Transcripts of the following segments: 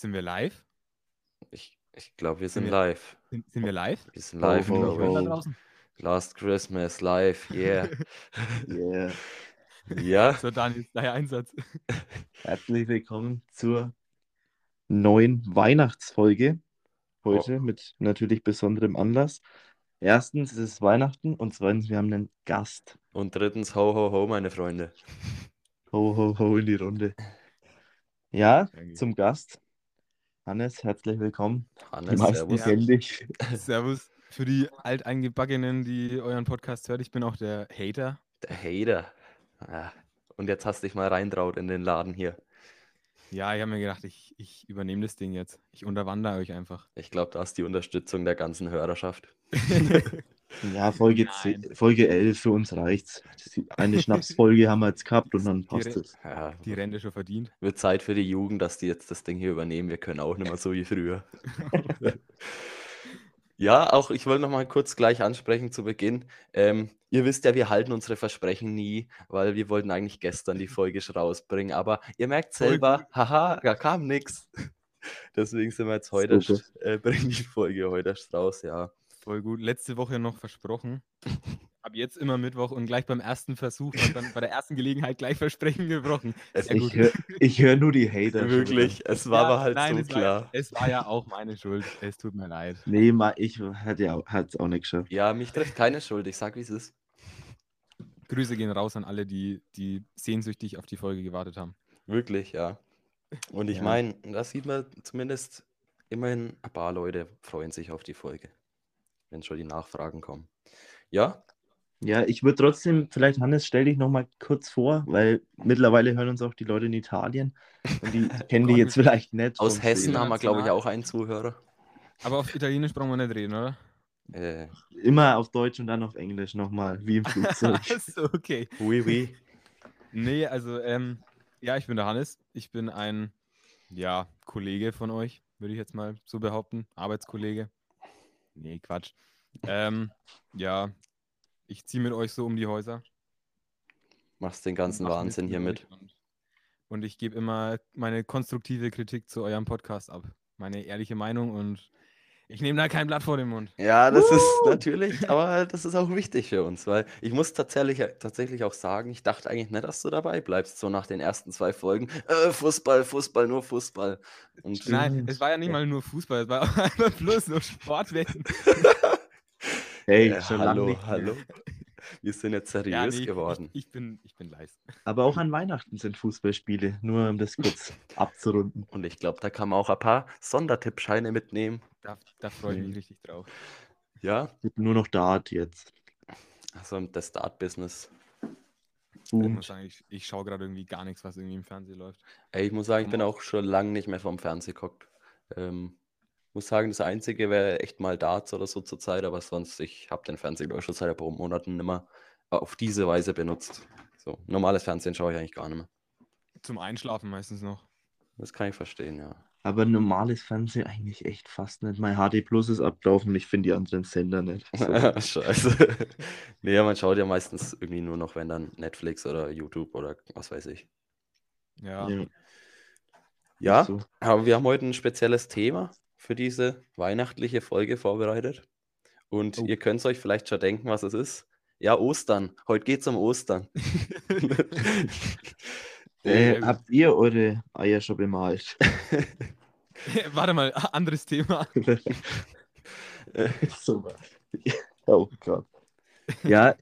Sind wir live? Ich, ich glaube, wir Sind sind wir- live. Sind, sind wir live? Wir sind live, ho, glaube ich. Last Christmas live, yeah. Yeah. ja, So, Daniel, dein Einsatz. Herzlich willkommen zur neuen Weihnachtsfolge. Heute Oh. mit natürlich besonderem Anlass. Erstens ist es Weihnachten und zweitens, wir haben einen Gast. und drittens, ho, ho, ho, meine Freunde. Ho, ho, ho in die Runde. Ja, Danke. zum Gast. Hannes, herzlich willkommen. Die Hannes, meisten servus. dich. Servus. Für die Alteingebackenen, die euren Podcast hört, ich bin auch der Hater. Der Hater. Ja. Und jetzt hast du dich mal reintraut in den Laden hier. Ja, ich habe mir gedacht, ich, ich übernehme das Ding jetzt. Ich unterwandere euch einfach. Ich glaube, da hast die Unterstützung der ganzen Hörerschaft. Ja, Folge, Nein. 10, Folge 11 für uns reicht's. Eine Schnapsfolge haben wir jetzt gehabt und dann passt Re- es. Ja, Die Rente schon verdient. wird Zeit für die Jugend, dass die jetzt das Ding hier übernehmen. Wir können auch nicht mehr so wie früher. Ja, auch ich wollte noch mal kurz gleich ansprechen zu Beginn. Ähm, ihr wisst ja, wir halten unsere Versprechen nie, weil wir wollten eigentlich gestern die Folge schon rausbringen. Aber ihr merkt selber, haha, da kam nichts. Deswegen sind wir jetzt heute, äh, bringen die Folge heute raus, ja. Voll gut. Letzte Woche noch versprochen. Ab jetzt immer Mittwoch und gleich beim ersten Versuch und dann bei der ersten Gelegenheit gleich Versprechen gebrochen. Gut. Ich höre hör nur die Hater. schon wirklich, es war Ja, aber halt nein, so es war, klar. Ja, es war ja auch meine Schuld. Es tut mir leid. Nee, ma, ich hatte ja, hat's auch nicht geschafft. Ja, mich trifft keine Schuld, ich sag, wie es ist. Grüße gehen raus an alle, die, die sehnsüchtig auf die Folge gewartet haben. Wirklich, ja. Und ich Ja. meine, da sieht man zumindest immerhin ein paar Leute freuen sich auf die Folge, wenn schon die Nachfragen kommen. Ja, Ja, ich würde trotzdem, vielleicht Hannes, stell dich noch mal kurz vor, weil mittlerweile hören uns auch die Leute in Italien und die kennen dich Gott, jetzt vielleicht nicht. aus Hessen Sehen. haben wir, glaube ich, auch einen Zuhörer. Aber auf Italienisch brauchen wir nicht reden, oder? Äh, Immer auf Deutsch und dann auf Englisch nochmal, wie im Flugzeug. so, okay. oui, oui. Nee, also, ähm, ja, ich bin der Hannes. Ich bin ein, ja, Kollege von euch, würde ich jetzt mal so behaupten. Arbeitskollege. Nee, Quatsch. Ähm, ja, ich ziehe mit euch so um die Häuser. Machst den ganzen Mach Wahnsinn hier mit. und ich gebe immer meine konstruktive Kritik zu eurem Podcast ab. Meine ehrliche Meinung und ich nehme da kein Blatt vor den Mund. Ja, das ist natürlich, aber das ist auch wichtig für uns, weil ich muss tatsächlich, tatsächlich auch sagen, ich dachte eigentlich nicht, dass du dabei bleibst, so nach den ersten zwei Folgen. Äh, Fußball, Fußball, nur Fußball. Und Nein, es war ja nicht mal nur Fußball, es war auch einfach bloß nur Sportwetten. Hey, äh, schon lange hallo, hallo. Wir sind jetzt seriös Ja, nee, geworden. Ich, ich, bin, ich bin leise. Aber auch an Weihnachten sind Fußballspiele, nur um das kurz abzurunden. Und ich glaube, da kann man auch ein paar Sondertippscheine mitnehmen. Da, da freue ich mich richtig drauf. Ja, nur noch Dart jetzt. also das Start-Business. Ich Boomt. muss sagen, ich, ich schaue gerade irgendwie gar nichts, was irgendwie im Fernsehen läuft. Ey, ich muss sagen, ich bin auch schon lange nicht mehr vom Fernsehen geguckt. Ähm, muss sagen, das Einzige wäre echt mal Darts oder so zur Zeit, aber sonst, ich habe den Fernseher schon seit ein paar Monaten nicht mehr auf diese Weise benutzt. So, normales Fernsehen schaue ich eigentlich gar nicht mehr. Zum Einschlafen meistens noch. Das kann ich verstehen, ja. Aber normales Fernsehen eigentlich echt fast nicht. Mein HD Plus ist abgelaufen, ich finde die anderen Sender nicht. So. Scheiße. nee, ja, man schaut ja meistens irgendwie nur noch, wenn dann Netflix oder YouTube oder was weiß ich. Ja. Ja, Ja, so. aber wir haben heute ein spezielles Thema für diese weihnachtliche Folge vorbereitet. Und Oh. ihr könnt euch vielleicht schon denken, was es ist. Ja, Ostern. Heute geht es um Ostern. Äh, Ähm. habt ihr eure Eier schon bemalt? Warte mal, anderes Thema. so. Oh Gott. Ja,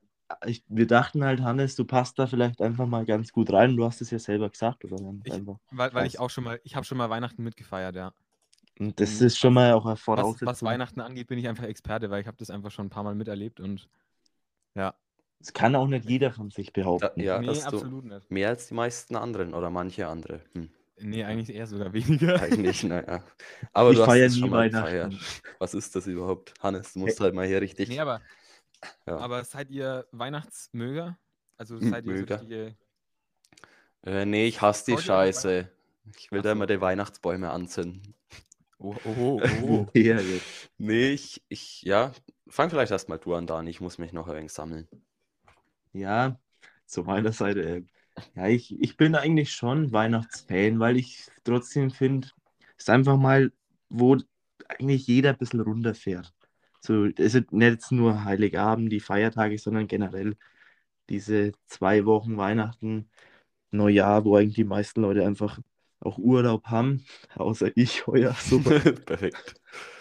ich, wir dachten halt, Hannes, du passt da vielleicht einfach mal ganz gut rein. Du hast es ja selber gesagt, oder? Ich- einfach. Weil, weil ich auch schon mal, ich habe schon mal Weihnachten mitgefeiert, ja. Und das Mhm. ist schon mal auch eine Was, Voraussetzung. was Weihnachten angeht, bin ich einfach Experte, weil ich habe das einfach schon ein paar Mal miterlebt und ja. Das kann auch nicht jeder von sich Da, behaupten. ja, nee, absolut nicht. mehr als die meisten anderen oder manche andere. Hm, Nee, eigentlich eher sogar weniger. eigentlich, naja. Aber Ich du hast feier es nie schon mal Weihnachten. Was ist das überhaupt? Hannes, du musst halt mal hier richtig. Nee, aber, Ja. aber seid ihr Weihnachtsmöger? Also Hm, seid ihr so Möger. richtige. Äh, nee, ich hasse die Scheiße. Ich will Ach da so. immer die Weihnachtsbäume anzünden. Oh, oh, oh. Ja. Nee, ich, ich, ja, fang vielleicht erstmal du an, Dani. Ich muss mich noch ein wenig sammeln. Ja, zu meiner Seite. Äh, ja, ich, ich bin eigentlich schon Weihnachtsfan, weil ich trotzdem finde, ist einfach mal, wo eigentlich jeder ein bisschen runterfährt. So, es ist nicht nur Heiligabend, die Feiertage, sondern generell diese zwei Wochen Weihnachten, Neujahr, wo eigentlich die meisten Leute einfach auch Urlaub haben, außer ich heuer. Super. Perfekt.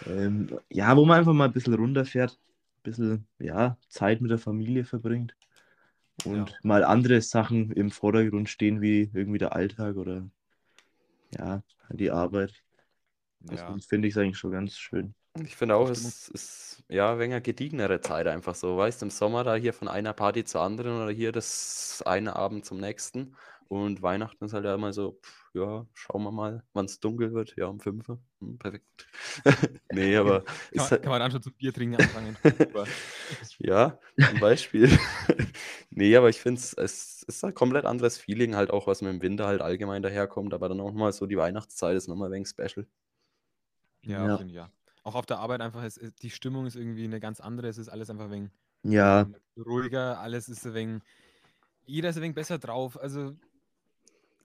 ähm, ja, wo man einfach mal ein bisschen runterfährt, ein bisschen ja, Zeit mit der Familie verbringt und Ja. mal andere Sachen im Vordergrund stehen, wie irgendwie der Alltag oder ja, die Arbeit. Ja. Also, finde ich eigentlich schon ganz schön. Ich finde auch, es ist ja ein wenig gediegenere Zeit einfach so. Weißt im Sommer da hier von einer Party zur anderen oder hier das eine Abend zum nächsten. Und Weihnachten ist halt ja immer so, pff, ja, schauen wir mal, wann es dunkel wird. Ja, um 5 Uhr. Hm, perfekt. nee, aber Kann, ist man- halt, kann man dann schon zum Bier trinken anfangen. Ja, zum Beispiel. nee, aber ich finde es, es ist ein komplett anderes Feeling halt auch, was mit dem Winter halt allgemein daherkommt. Aber dann auch mal so die Weihnachtszeit ist nochmal ein wenig special. Ja, Ja. ich ja. Auch auf der Arbeit einfach, es, die Stimmung ist irgendwie eine ganz andere. Es ist alles einfach ein wenig Ja, ruhiger, alles ist ein wenig, jeder ist ein wenig besser drauf. Also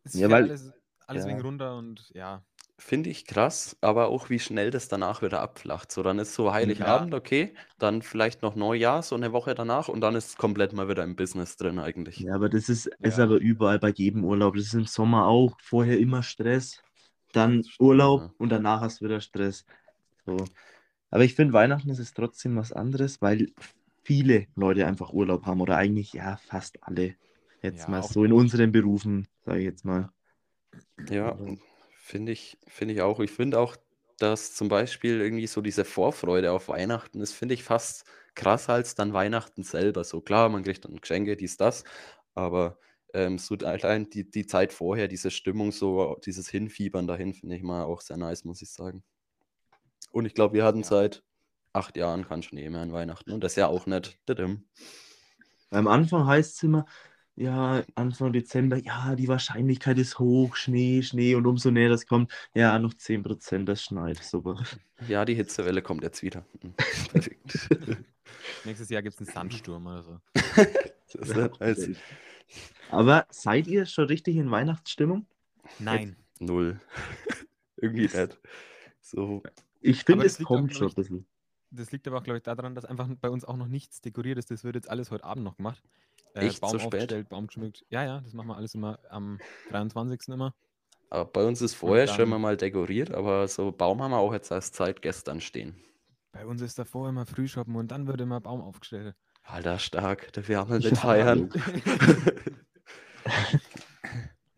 es Ja, weil- alles, alles ja. wenig runter und ja. Finde ich krass, aber auch wie schnell das danach wieder abflacht. So, dann ist so Heiligabend, okay, dann vielleicht noch Neujahr, so eine Woche danach und dann ist es komplett mal wieder im Business drin eigentlich. ja, aber das ist, ist Ja. aber überall bei jedem Urlaub. Das ist im Sommer auch. Vorher immer Stress, dann Urlaub ja. und danach hast du wieder Stress. So. Aber ich finde, Weihnachten ist es trotzdem was anderes, weil viele Leute einfach Urlaub haben oder eigentlich ja fast alle. Jetzt Ja, mal so in unseren Berufen, sage ich jetzt mal. Ja, finde ich, finde ich auch. Ich finde auch, dass zum Beispiel irgendwie so diese Vorfreude auf Weihnachten ist, finde ich fast krasser als dann Weihnachten selber. So klar, man kriegt dann Geschenke, dies, das, aber ähm, so allein die, die Zeit vorher, diese Stimmung, so dieses Hinfiebern dahin, finde ich mal auch sehr nice, muss ich sagen. Und ich glaube, wir hatten Ja. seit acht Jahren kann schon eh mehr an Weihnachten und das ja auch nicht. Am Anfang heißt es immer, ja, Anfang Dezember, ja, die Wahrscheinlichkeit ist hoch, Schnee, Schnee und umso näher das kommt, ja, noch 10%, das schneit. Super. Ja, die Hitzewelle kommt jetzt wieder. Mhm. Perfekt. Nächstes Jahr gibt es einen Sandsturm oder so. Das ist nicht nice. Aber seid ihr schon richtig in Weihnachtsstimmung? Nein. Null. Irgendwie nicht. So, Ich finde, es kommt schon ein bisschen. Das liegt aber auch, glaube ich, daran, dass einfach bei uns auch noch nichts dekoriert ist. Das wird jetzt alles heute Abend noch gemacht. Äh, Echt? Baum So spät? aufgestellt, Baum geschmückt. Ja, ja, das machen wir alles immer am 23. immer. aber bei uns ist vorher schon dann- immer mal dekoriert, aber so Baum haben wir auch jetzt erst seit gestern stehen. Bei uns ist davor immer Frühshoppen und dann wird immer Baum aufgestellt. Alter, stark. Der wir mit Ja, feiern.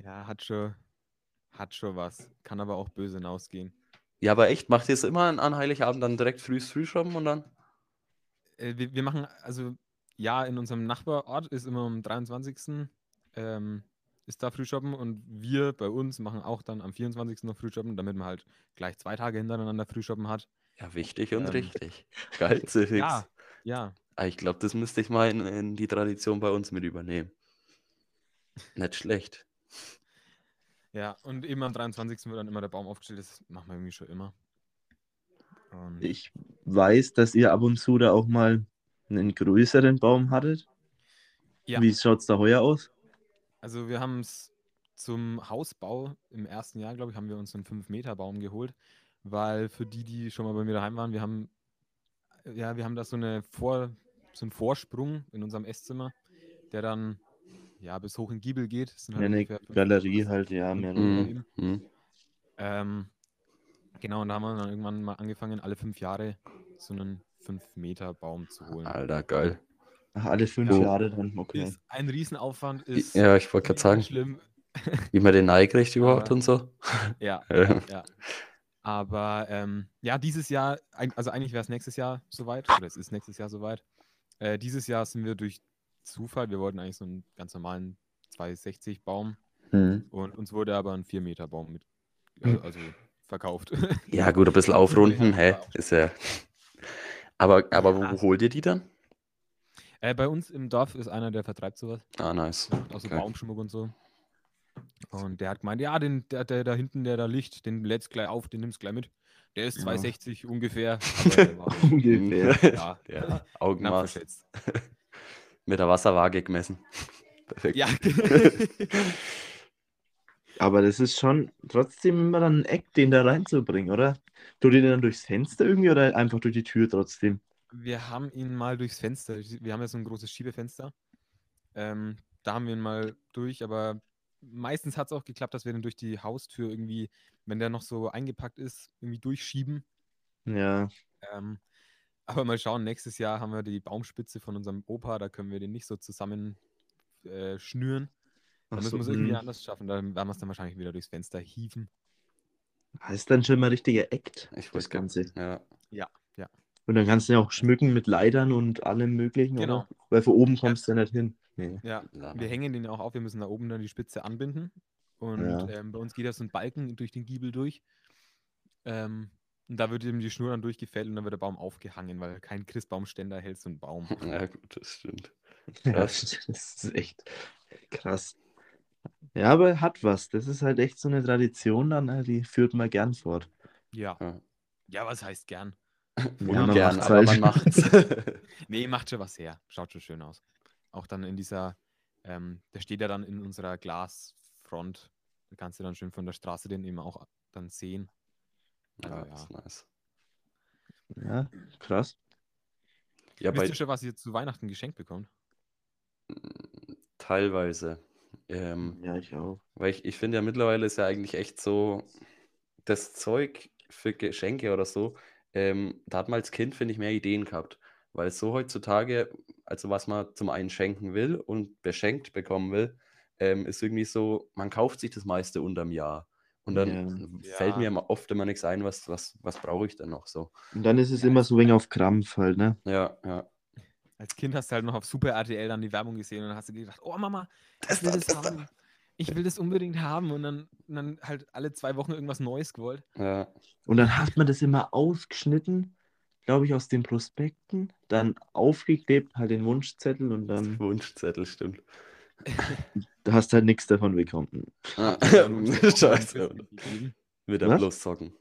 Ja, hat schon, hat schon was. Kann aber auch böse hinausgehen. ja, aber echt, macht ihr es immer an, Heiligabend dann direkt früh früh shoppen und dann? Äh, wir, wir machen, also ja, in unserem Nachbarort ist immer am 23. Ähm, ist da Frühshoppen und wir bei uns machen auch dann am 24. noch Frühshoppen, damit man halt gleich zwei Tage hintereinander Frühshoppen hat. Ja, wichtig und Ähm, richtig. Geil, Fix. Ja, ja. Ah, Ich glaube, das müsste ich mal in, in die Tradition bei uns mit übernehmen. Nicht schlecht. Ja, und eben am 23. wird dann immer der Baum aufgestellt. Das machen wir irgendwie schon immer. Und Ich weiß, dass ihr ab und zu da auch mal einen größeren Baum hattet. Ja. Wie schaut es da heuer aus? Also wir haben es zum Hausbau im ersten Jahr, glaube ich, haben wir uns einen 5-Meter-Baum geholt, weil für die, die schon mal bei mir daheim waren, wir haben, ja, wir haben da so, eine Vor, so einen Vorsprung in unserem Esszimmer, der dann ja bis hoch in den Giebel geht. Das sind Ja, eine Galerie halt, ja, mehr Mhm. weniger. Hm, hm. Ähm, genau, und da haben wir dann irgendwann mal angefangen, alle fünf Jahre so einen 5-Meter-Baum zu holen. Alter, geil. Ach, alle fünf Ja. Jahre dann, okay. Ist ein Riesenaufwand, ist Ja, ich wollte gerade sagen, schlimm. wie man den Ei kriegt überhaupt Aber- und so. Ja, Ja. Aber ähm, ja, dieses Jahr, also eigentlich wäre es nächstes Jahr soweit, oder es ist nächstes Jahr soweit. Äh, dieses Jahr sind wir durch Zufall, wir wollten eigentlich so einen ganz normalen 260 Baum Hm. und uns wurde aber ein 4 Meter Baum mit, also, also verkauft. Ja, gut, ein bisschen aufrunden, hä? Ist ja. Aber, aber wo, Ja. wo holt ihr die dann? äh, bei uns im Dorf ist einer, der vertreibt sowas, Ah, nice. der macht auch so Okay. Baumschmuck und so. Und der hat gemeint, ja, den, der, der da hinten, der da liegt, den lädst gleich auf, den nimmst gleich mit. Der ist Ja. 260 ungefähr. Der Ungefähr. ja, Ja, knapp Augenmaß. Mit der Wasserwaage gemessen. Perfekt. Ja. Aber das ist schon trotzdem immer dann ein Eck, den da reinzubringen, oder? Tut ihr den dann durchs Fenster irgendwie oder einfach durch die Tür trotzdem? Wir haben ihn mal durchs Fenster. Wir haben ja so ein großes Schiebefenster. Ähm, da haben wir ihn mal durch, aber meistens hat es auch geklappt, dass wir den durch die Haustür irgendwie, wenn der noch so eingepackt ist, irgendwie durchschieben. Ja. Ähm, aber mal schauen, nächstes Jahr haben wir die Baumspitze von unserem Opa, da können wir den nicht so zusammen äh, schnüren. Da Ach müssen wir es irgendwie anders schaffen. Da werden wir es dann wahrscheinlich wieder durchs Fenster hieven. Das ist dann schon mal richtiger Act, Ich das Ganze. Ja. Und dann kannst du ja auch schmücken mit Leitern und allem möglichen, Genau. oder? Weil von oben kommst du ja nicht hin. Nee. Ja, Ja. wir hängen den ja auch auf. Wir müssen da oben dann die Spitze anbinden. Und Ja. ähm, bei uns geht ja so ein Balken durch den Giebel durch. Ähm, und da wird eben die Schnur dann durchgefällt und dann wird der Baum aufgehangen, weil kein Christbaumständer hält so einen Baum. ja, gut, das stimmt. Ja, Krass. das ist echt krass. Ja, aber hat was. Das ist halt echt so eine Tradition dann, äh, die führt man gern fort. Ja. Ja. Ja, was heißt gern? Ja, man macht's aber halt. man macht's. Nee, macht schon was her. Schaut schon schön aus. Auch dann in dieser, ähm, der steht ja dann in unserer Glasfront. Da kannst du dann schön von der Straße den eben auch dann sehen. Also, ja, ja. das ist nice. Ja, krass. Ja, Wisst ihr schon, was ihr zu Weihnachten geschenkt bekommt? teilweise. Ähm, Ja, ich auch. Weil ich, ich finde ja mittlerweile ist ja eigentlich echt so das Zeug für Geschenke oder so. Ähm, da hat man als Kind, finde ich, mehr Ideen gehabt. Weil so heutzutage, also was man zum einen schenken will und beschenkt bekommen will, ähm, ist irgendwie so, man kauft sich das meiste unterm Jahr. Und dann Ja. fällt mir immer oft immer nichts ein, was, was, was brauche ich denn noch so. Und dann ist es Ja, immer es so wegen auf Krampf halt, ne? Ja, ja. Als Kind hast du halt noch auf Super RTL dann die Werbung gesehen und dann hast du gedacht, oh Mama, Das ich will da, das das da. haben. Ich will das unbedingt haben und dann, und dann halt alle zwei Wochen irgendwas Neues gewollt. Ja, Und dann hat man das immer ausgeschnitten, glaube ich, aus den Prospekten, dann aufgeklebt, halt den Wunschzettel und dann Wunschzettel, stimmt. du hast halt nichts davon bekommen. Ah, dem Scheiße. Wieder Was? bloß zocken.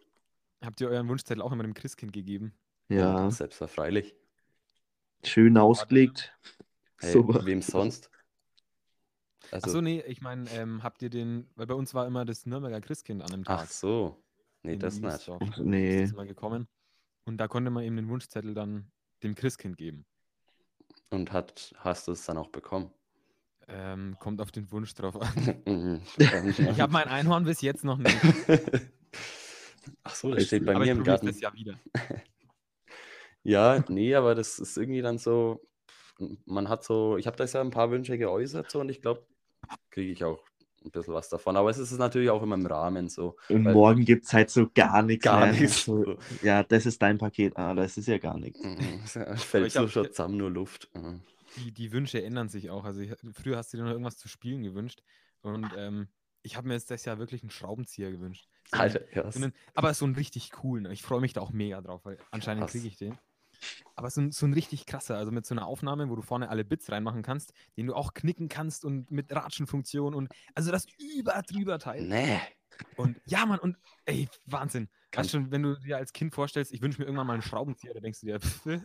Habt ihr euren Wunschzettel auch immer dem Christkind gegeben? Ja, Selbstverfreilich. Schön ausgelegt. Hey, Super. wem sonst? Also, Achso, nee, ich meine, ähm, habt ihr den, weil bei uns war immer das Nürnberger Christkind an dem Tag. ach so. Nee, das nicht. Ist nee. das mal gekommen. Und da konnte man eben den Wunschzettel dann dem Christkind geben. Und hat, hast du es dann auch bekommen? Ähm, kommt auf den Wunsch drauf an. Mhm. Ich habe mein Einhorn bis jetzt noch nicht. Ach so, das steht bei aber mir ich im Garten. das Jahr wieder. Ja, nee, aber das ist irgendwie dann so, man hat so, ich habe da ja ein paar Wünsche geäußert so und ich glaube, kriege ich auch ein bisschen was davon. Aber es ist natürlich auch immer im Rahmen so. Und morgen gibt es halt so gar nichts Gar mehr. nichts. So, ja, das ist dein Paket. Ah, das ist ja gar nichts. Mhm, Fällt ich so schon zusammen nur Luft. Mhm. Die, die Wünsche ändern sich auch. Also ich, früher hast du dir noch irgendwas zu spielen gewünscht. Und ähm, ich habe mir jetzt das Jahr wirklich einen Schraubenzieher gewünscht. So einen- Alter, ja. einen, aber so einen richtig coolen. Ich freue mich da auch mega drauf, weil anscheinend kriege ich den. Aber so ein, so ein richtig krasser, also mit so einer Aufnahme, wo du vorne alle Bits reinmachen kannst, den du auch knicken kannst und mit Ratschenfunktion und also das überdrüber Teil. Nee. Und ja, Mann, und ey, Wahnsinn. Kann- Weißt schon, wenn du dir als Kind vorstellst, ich wünsche mir irgendwann mal einen Schraubenzieher, da denkst du dir,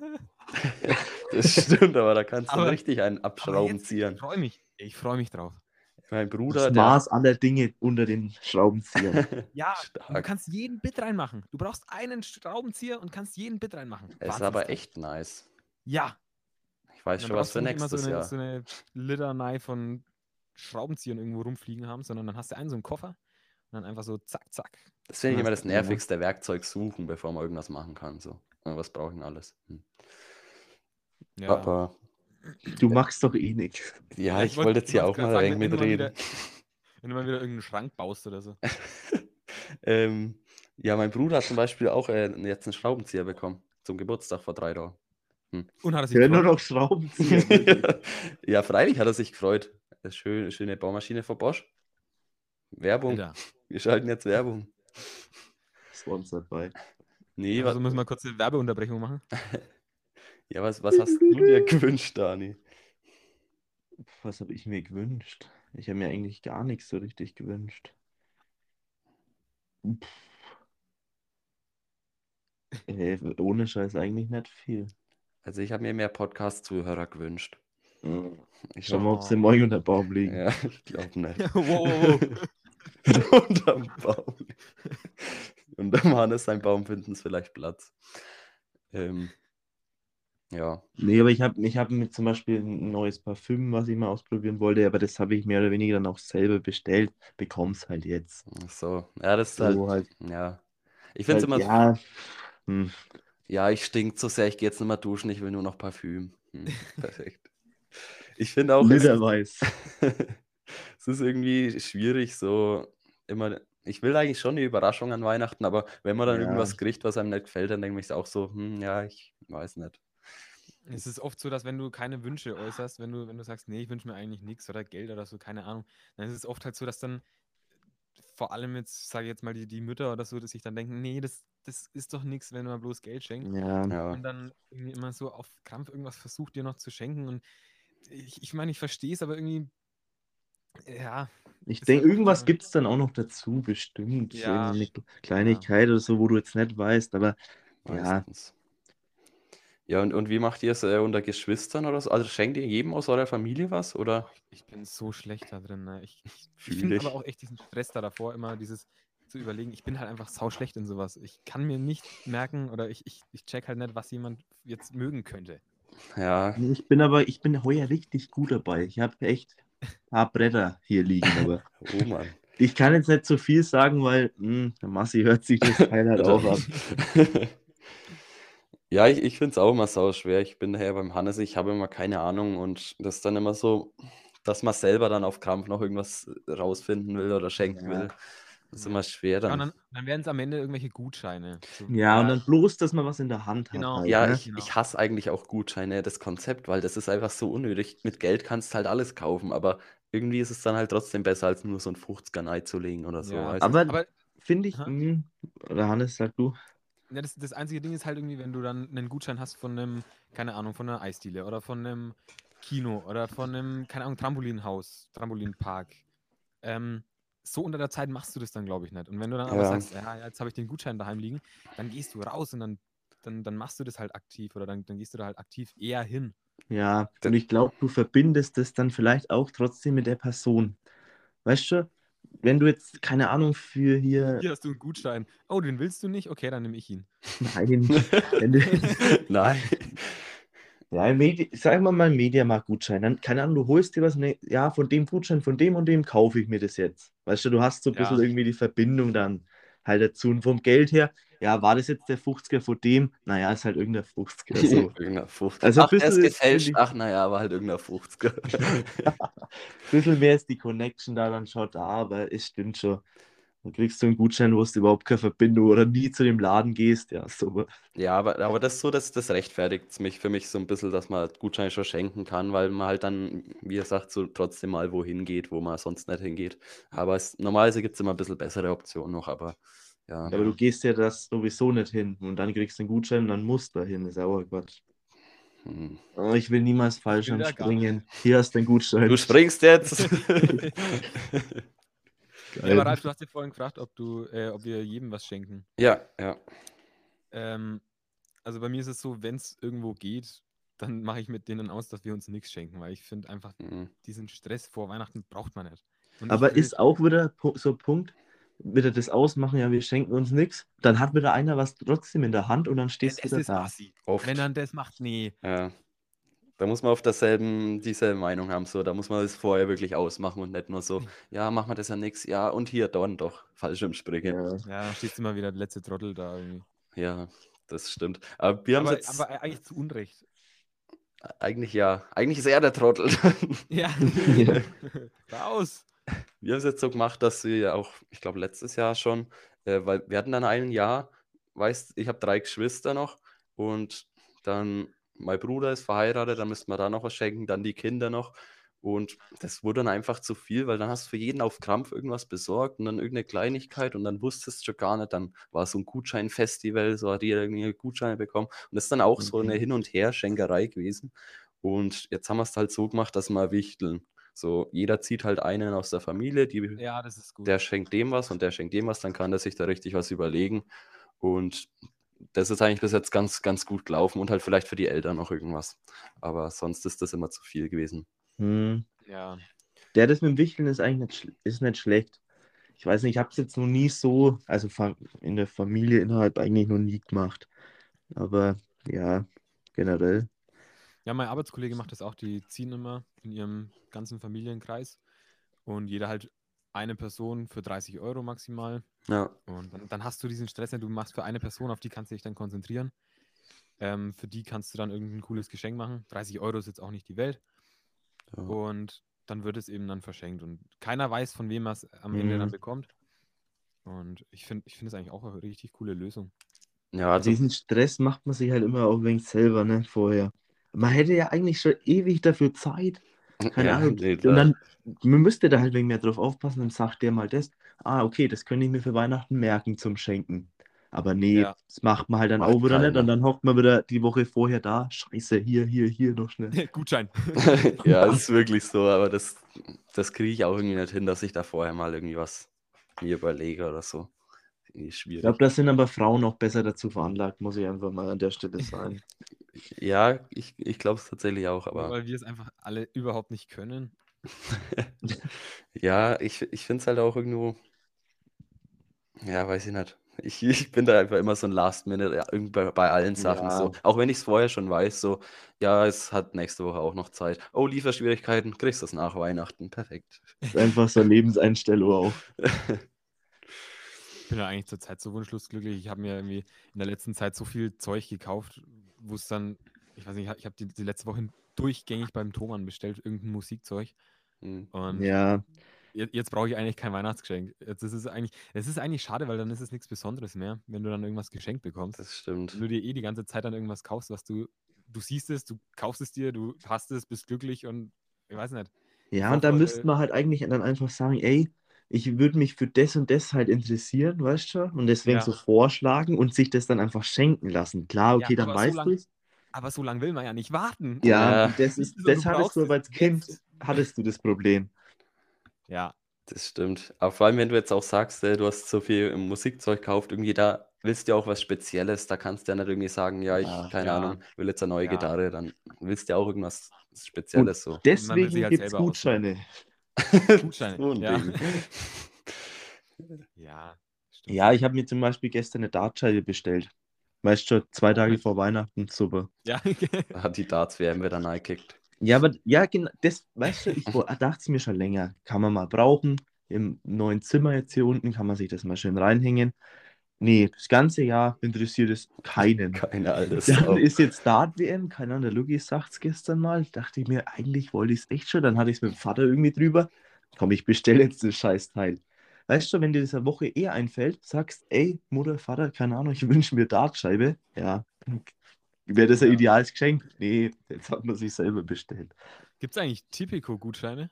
Das stimmt, aber da kannst du Aber- richtig einen aber abschrauben jetzt, ziehen. Ich freue mich. Ich freue mich drauf. Mein Bruder, Das der. Maß aller Dinge unter den Schraubenziehern. Ja, du Stark. kannst jeden Bit reinmachen. Du brauchst einen Schraubenzieher und kannst jeden Bit reinmachen. Ist Wahnsinns aber echt nice. Ja. Ich weiß schon, was du für nicht immer nächstes so eine, Jahr. so eine Litanei von Schraubenziehern irgendwo rumfliegen haben, sondern dann hast du einen so einen Koffer und dann einfach so zack, zack. Das finde ich Ja, immer das ja. nervigste Werkzeug suchen, bevor man irgendwas machen kann. So. Ja, Was brauche ich denn alles? Hm. Ja. Aber Du machst doch eh nichts. ja, ich wollt- wollte jetzt hier auch mal sagen, mitreden. Wenn du mal wieder irgendeinen Schrank baust oder so. ähm, ja, mein Bruder hat zum Beispiel auch äh, jetzt einen Schraubenzieher bekommen. Zum Geburtstag vor drei Tagen. Und hat er sich Ja, nur gefreut? noch Schraubenzieher. ja, freilich hat er sich gefreut. Eine schöne, schöne Baumaschine von Bosch. Werbung. Alter. Wir schalten jetzt Werbung. Sponsored by. Nee, Also müssen wir kurz eine Werbeunterbrechung machen. ja, was, was hast du dir gewünscht, Dani? Was habe ich mir gewünscht? Ich habe mir eigentlich gar nichts so richtig gewünscht. Pff. Äh, ohne Scheiß eigentlich nicht viel. Also ich habe mir mehr Podcast-Zuhörer gewünscht. Mhm. Ich Schau mal, ob sie morgen unter Baum liegen. Ja, ich glaube nicht. wow, wow, wow. Unterm Baum. Unterm Hannes sein Baum finden es vielleicht Platz. Ähm, ja. Nee, aber ich habe ich hab mir zum Beispiel ein neues Parfüm, was ich mal ausprobieren wollte, aber das habe ich mehr oder weniger dann auch selber bestellt. Bekomm's halt jetzt. Ach So, ja, das ist halt, So halt. ja. Ich finde es halt immer, ja, hm. ja, ich stink so sehr, ich gehe jetzt nicht mehr duschen, ich will nur noch Parfüm. Hm, perfekt. Ich finde auch, es, es ist irgendwie schwierig, so immer. Ich will eigentlich schon eine Überraschung an Weihnachten, aber wenn man dann Ja. irgendwas kriegt, was einem nicht gefällt, dann denke ich auch so, hm, ja, ich weiß nicht. Es ist oft so, dass wenn du keine Wünsche äußerst, wenn du, wenn du sagst, nee, ich wünsche mir eigentlich nichts oder Geld oder so, keine Ahnung, dann ist es oft halt so, dass dann vor allem jetzt, sage ich jetzt mal, die, die Mütter oder so, dass sich dann denken, nee, das, das ist doch nichts, wenn man bloß Geld schenkt. Ja. Ja. Und dann irgendwie immer so auf Krampf irgendwas versucht, dir noch zu schenken. Und ich, ich meine, ich verstehe es, aber irgendwie, ja, Ich denke, halt irgendwas gibt es dann auch noch dazu, bestimmt. Ja. Irgendeine Kleinigkeit oder so, wo du jetzt nicht weißt, aber Meistens. Ja, und, und wie macht ihr es äh, unter Geschwistern oder so? Also schenkt ihr jedem aus eurer Familie was? Oder? ich bin so schlecht da drin. Ne? Ich, ich, ich finde ich. aber auch echt diesen Stress da davor, immer dieses zu überlegen. Ich bin halt einfach sau schlecht in sowas. Ich kann mir nicht merken oder ich, ich, ich check halt nicht, was jemand jetzt mögen könnte. Ja, ich bin aber, ich bin heuer richtig gut dabei. Ich habe echt ein paar Bretter hier liegen, aber oh Mann. ich kann jetzt nicht so viel sagen, weil mh, der Massi hört sich das Teil halt auch ab. Ja, ich, ich finde es auch immer sau schwer. Ich bin daher beim Hannes, ich habe immer keine Ahnung und das ist dann immer so, dass man selber dann auf Krampf noch irgendwas rausfinden will oder schenken Ja. will. Das ist Ja. immer schwer Ja, und dann. dann, dann werden es am Ende irgendwelche Gutscheine. So, Ja, und dann bloß, dass man was in der Hand hat. Genau. Halt, Ja, ne? ich, Genau. ich hasse eigentlich auch Gutscheine, das Konzept, weil das ist einfach so unnötig. Mit Geld kannst du halt alles kaufen, aber irgendwie ist es dann halt trotzdem besser, als nur so ein 50er neizulegen oder so. Ja, du? aber Aber finde ich, mh, oder Hannes, sag du. Ja, das, das einzige Ding ist halt irgendwie, wenn du dann einen Gutschein hast von einem, keine Ahnung, von einer Eisdiele oder von einem Kino oder von einem, keine Ahnung, Trampolinhaus, Trampolinpark. Ähm, so unter der Zeit machst du das dann, glaube ich, nicht. Und wenn du dann aber Ja. sagst, ja, jetzt habe ich den Gutschein daheim liegen, dann gehst du raus und dann, dann, dann machst du das halt aktiv oder dann, dann gehst du da halt aktiv eher hin. Ja, und ich glaube, du verbindest das dann vielleicht auch trotzdem mit der Person. Weißt du, wenn du jetzt, keine Ahnung, für hier, Hier hast du einen Gutschein. Oh, den willst du nicht? Okay, dann nehme ich ihn. nein, du, Nein. ja, Medi sag mal mal Mediamarkt-Gutschein, dann, keine Ahnung, du holst dir was, ne, ja, von dem Gutschein, von dem und dem kaufe ich mir das jetzt. Weißt du, du hast so ein Ja. bisschen irgendwie die Verbindung dann halt dazu. Und vom Geld her, ja, war das jetzt der 50er von dem? Naja, ist halt irgendein 50er. So. Irgendeiner 50. Also ein Ach, der ist bisschen gefälscht. Ach, naja, aber halt irgendeiner 50er. Ein bisschen mehr ist die Connection da dann schon da, aber es stimmt schon. Dann kriegst du einen Gutschein, wo du überhaupt keine Verbindung oder nie zu dem Laden gehst. Ja, so. Ja, aber, aber das ist so, das, das rechtfertigt mich für mich so ein bisschen, dass man Gutscheine schon schenken kann, weil man halt dann, wie ihr sagt, so trotzdem mal wohin geht, wo man sonst nicht hingeht. Aber es, normalerweise gibt es immer ein bisschen bessere Optionen noch, aber ja. Aber du gehst ja das sowieso nicht hin und dann kriegst du einen Gutschein und dann musst du hin. Das ist auch Quatsch. Hm. Oh, ich will niemals falsch anspringen. Hier hast du einen Gutschein. Du springst jetzt! Ja, aber Ralf, du hast dir vorhin gefragt, ob du, äh, ob wir jedem was schenken. ja, ja. Ähm, also bei mir ist es so, wenn es irgendwo geht, dann mache ich mit denen aus, dass wir uns nichts schenken, weil ich finde einfach, Hm. diesen Stress vor Weihnachten braucht man nicht. Und Aber ist auch wieder so ein Punkt, wieder das Ausmachen, ja, wir schenken uns nichts. Dann hat wieder einer was trotzdem in der Hand und dann stehst du das wieder ist da. Oft. Wenn er das macht, nee. Ja. Da muss man auf derselben, dieselbe Meinung haben. So, da muss man das vorher wirklich ausmachen und nicht nur so, ja, machen wir das ja nix. Ja, und hier, Dorn doch. Fallschirmspringen. Ja. Ja, dann stehst du immer wieder der letzte Trottel da irgendwie. Ja, das stimmt. Aber wir haben Aber, jetzt aber eigentlich zu Unrecht. eigentlich ja, eigentlich ist er der Trottel. Ja. Ja. Raus! Wir haben es jetzt so gemacht, dass wir auch, ich glaube, letztes Jahr schon, äh, weil wir hatten dann ein Jahr, weißt, ich habe drei Geschwister noch und dann mein Bruder ist verheiratet, dann müssten wir da noch was schenken, dann die Kinder noch. Und das wurde dann einfach zu viel, weil dann hast du für jeden auf Krampf irgendwas besorgt und dann irgendeine Kleinigkeit und dann wusstest du schon gar nicht, dann war so ein Gutscheinfestival, so hat jeder irgendwie Gutscheine bekommen. Und das ist dann auch so eine Okay. Hin- und Her-Schenkerei gewesen. Und jetzt haben wir es halt so gemacht, dass wir wichteln. So, jeder zieht halt einen aus der Familie, die, Ja, das ist gut. der schenkt dem was und der schenkt dem was, dann kann der sich da richtig was überlegen. Und das ist eigentlich bis jetzt ganz, ganz gut gelaufen und halt vielleicht für die Eltern noch irgendwas. Aber sonst ist das immer zu viel gewesen. Hm. ja. Der, das mit dem Wichteln ist eigentlich nicht, ist nicht schlecht. ich weiß nicht, ich habe es jetzt noch nie so, also in der Familie innerhalb eigentlich noch nie gemacht. Aber ja, generell. Ja, mein Arbeitskollege macht das auch. Die ziehen immer in ihrem ganzen Familienkreis und jeder halt eine Person für 30 Euro maximal. Ja, Und dann, dann hast du diesen Stress, den du machst für eine Person, auf die kannst du dich dann konzentrieren. Ähm, für die kannst du dann irgendein cooles Geschenk machen. 30 Euro ist jetzt auch nicht die Welt. ja. Und dann wird es eben dann verschenkt. Und keiner weiß, von wem er es am Ende dann Mhm. bekommt. Und ich finde ich finde es eigentlich auch eine richtig coole Lösung. ja also, Diesen Stress macht man sich halt immer auch wegen selber, ne, vorher. Man hätte ja eigentlich schon ewig dafür Zeit. Keine ja, Ahnung. nee, Und dann, man müsste da halt wegen mehr drauf aufpassen, dann sagt der mal das. Ah, okay, das könnte ich mir für Weihnachten merken zum Schenken. Aber nee, Ja. das macht man halt dann Macht auch wieder nicht. keiner. Und dann hockt man wieder die Woche vorher da. Scheiße, hier, hier, hier noch schnell. Gutschein. ja, ist wirklich so, aber das, das kriege ich auch irgendwie nicht hin, dass ich da vorher mal irgendwie was mir überlege oder so. Ich glaube, da sind aber Frauen auch besser dazu veranlagt, muss ich einfach mal an der Stelle sagen. Ja, ich, ich glaube es tatsächlich auch, Nur aber Weil wir es einfach alle überhaupt nicht können. ja, ich, ich finde es halt auch irgendwo, ja, weiß ich nicht. Ich, ich bin da einfach immer so ein Last Minute ja, bei, bei allen Sachen Ja. so. Auch wenn ich es vorher schon weiß, so, ja, es hat nächste Woche auch noch Zeit. Oh, Lieferschwierigkeiten, kriegst du es nach Weihnachten. Perfekt. Das ist einfach so eine Lebenseinstellung auch. Ich bin ja eigentlich zurzeit so wunschlos glücklich. Ich habe mir irgendwie in der letzten Zeit so viel Zeug gekauft, wo es dann, ich weiß nicht, ich habe die, die letzte Woche durchgängig beim Thomann bestellt, irgendein Musikzeug. Hm. Und Ja, jetzt, jetzt brauche ich eigentlich kein Weihnachtsgeschenk. Jetzt ist es eigentlich, es ist eigentlich schade, weil dann ist es nichts Besonderes mehr, wenn du dann irgendwas geschenkt bekommst. Das stimmt. Wenn du dir eh die ganze Zeit dann irgendwas kaufst, was du, du siehst es, du kaufst es dir, du hast es, bist glücklich und ich weiß nicht. Ja, und da müsste man halt eigentlich dann einfach sagen, ey, ich würde mich für das und das halt interessieren, weißt du? Und deswegen Ja. so vorschlagen und sich das dann einfach schenken lassen. Klar, okay, Ja, dann so weißt lang- du es. Aber so lange will man ja nicht warten. Ja, und das ist, So, das du hattest du aber es als Kind, hattest du das Problem. Ja, Das stimmt. Aber vor allem, wenn du jetzt auch sagst, äh, du hast so viel Musikzeug gekauft, irgendwie da willst du ja auch was Spezielles. Da kannst du ja nicht irgendwie sagen, ja, ich, Ja, keine ja. Ahnung, will jetzt eine neue Ja. Gitarre, dann willst du ja auch irgendwas Spezielles so. Deswegen halt gibt es Gutscheine. Gutscheine. So ein ja. Ding. ja, stimmt. Ja, ich habe mir zum Beispiel gestern eine Dartscheibe bestellt. Weißt schon, zwei Tage vor Weihnachten, super. Ja, Da hat die Darts-WM wieder reingekickt. Ja, aber ja, genau, das, weißt du, ich wo- dachte es mir schon länger. Kann man mal brauchen. Im neuen Zimmer jetzt hier unten kann man sich das mal schön reinhängen. Nee, das ganze Jahr interessiert es keinen. Keine alte Dann Sau. ist jetzt Dart-WM, keine Ahnung, der Lugi sagt es gestern mal. Dachte ich mir, eigentlich wollte ich es echt schon. Dann hatte ich es mit dem Vater irgendwie drüber. Komm, ich bestelle jetzt das Scheißteil. Weißt du, wenn dir das eine Woche eher einfällt, sagst, ey, Mutter, Vater, keine Ahnung, ich wünsche mir Dartscheibe. Ja, wäre das ein Ja. ideales Geschenk? Nee, jetzt hat man sich selber bestellt. Gibt es eigentlich Tipico-Gutscheine?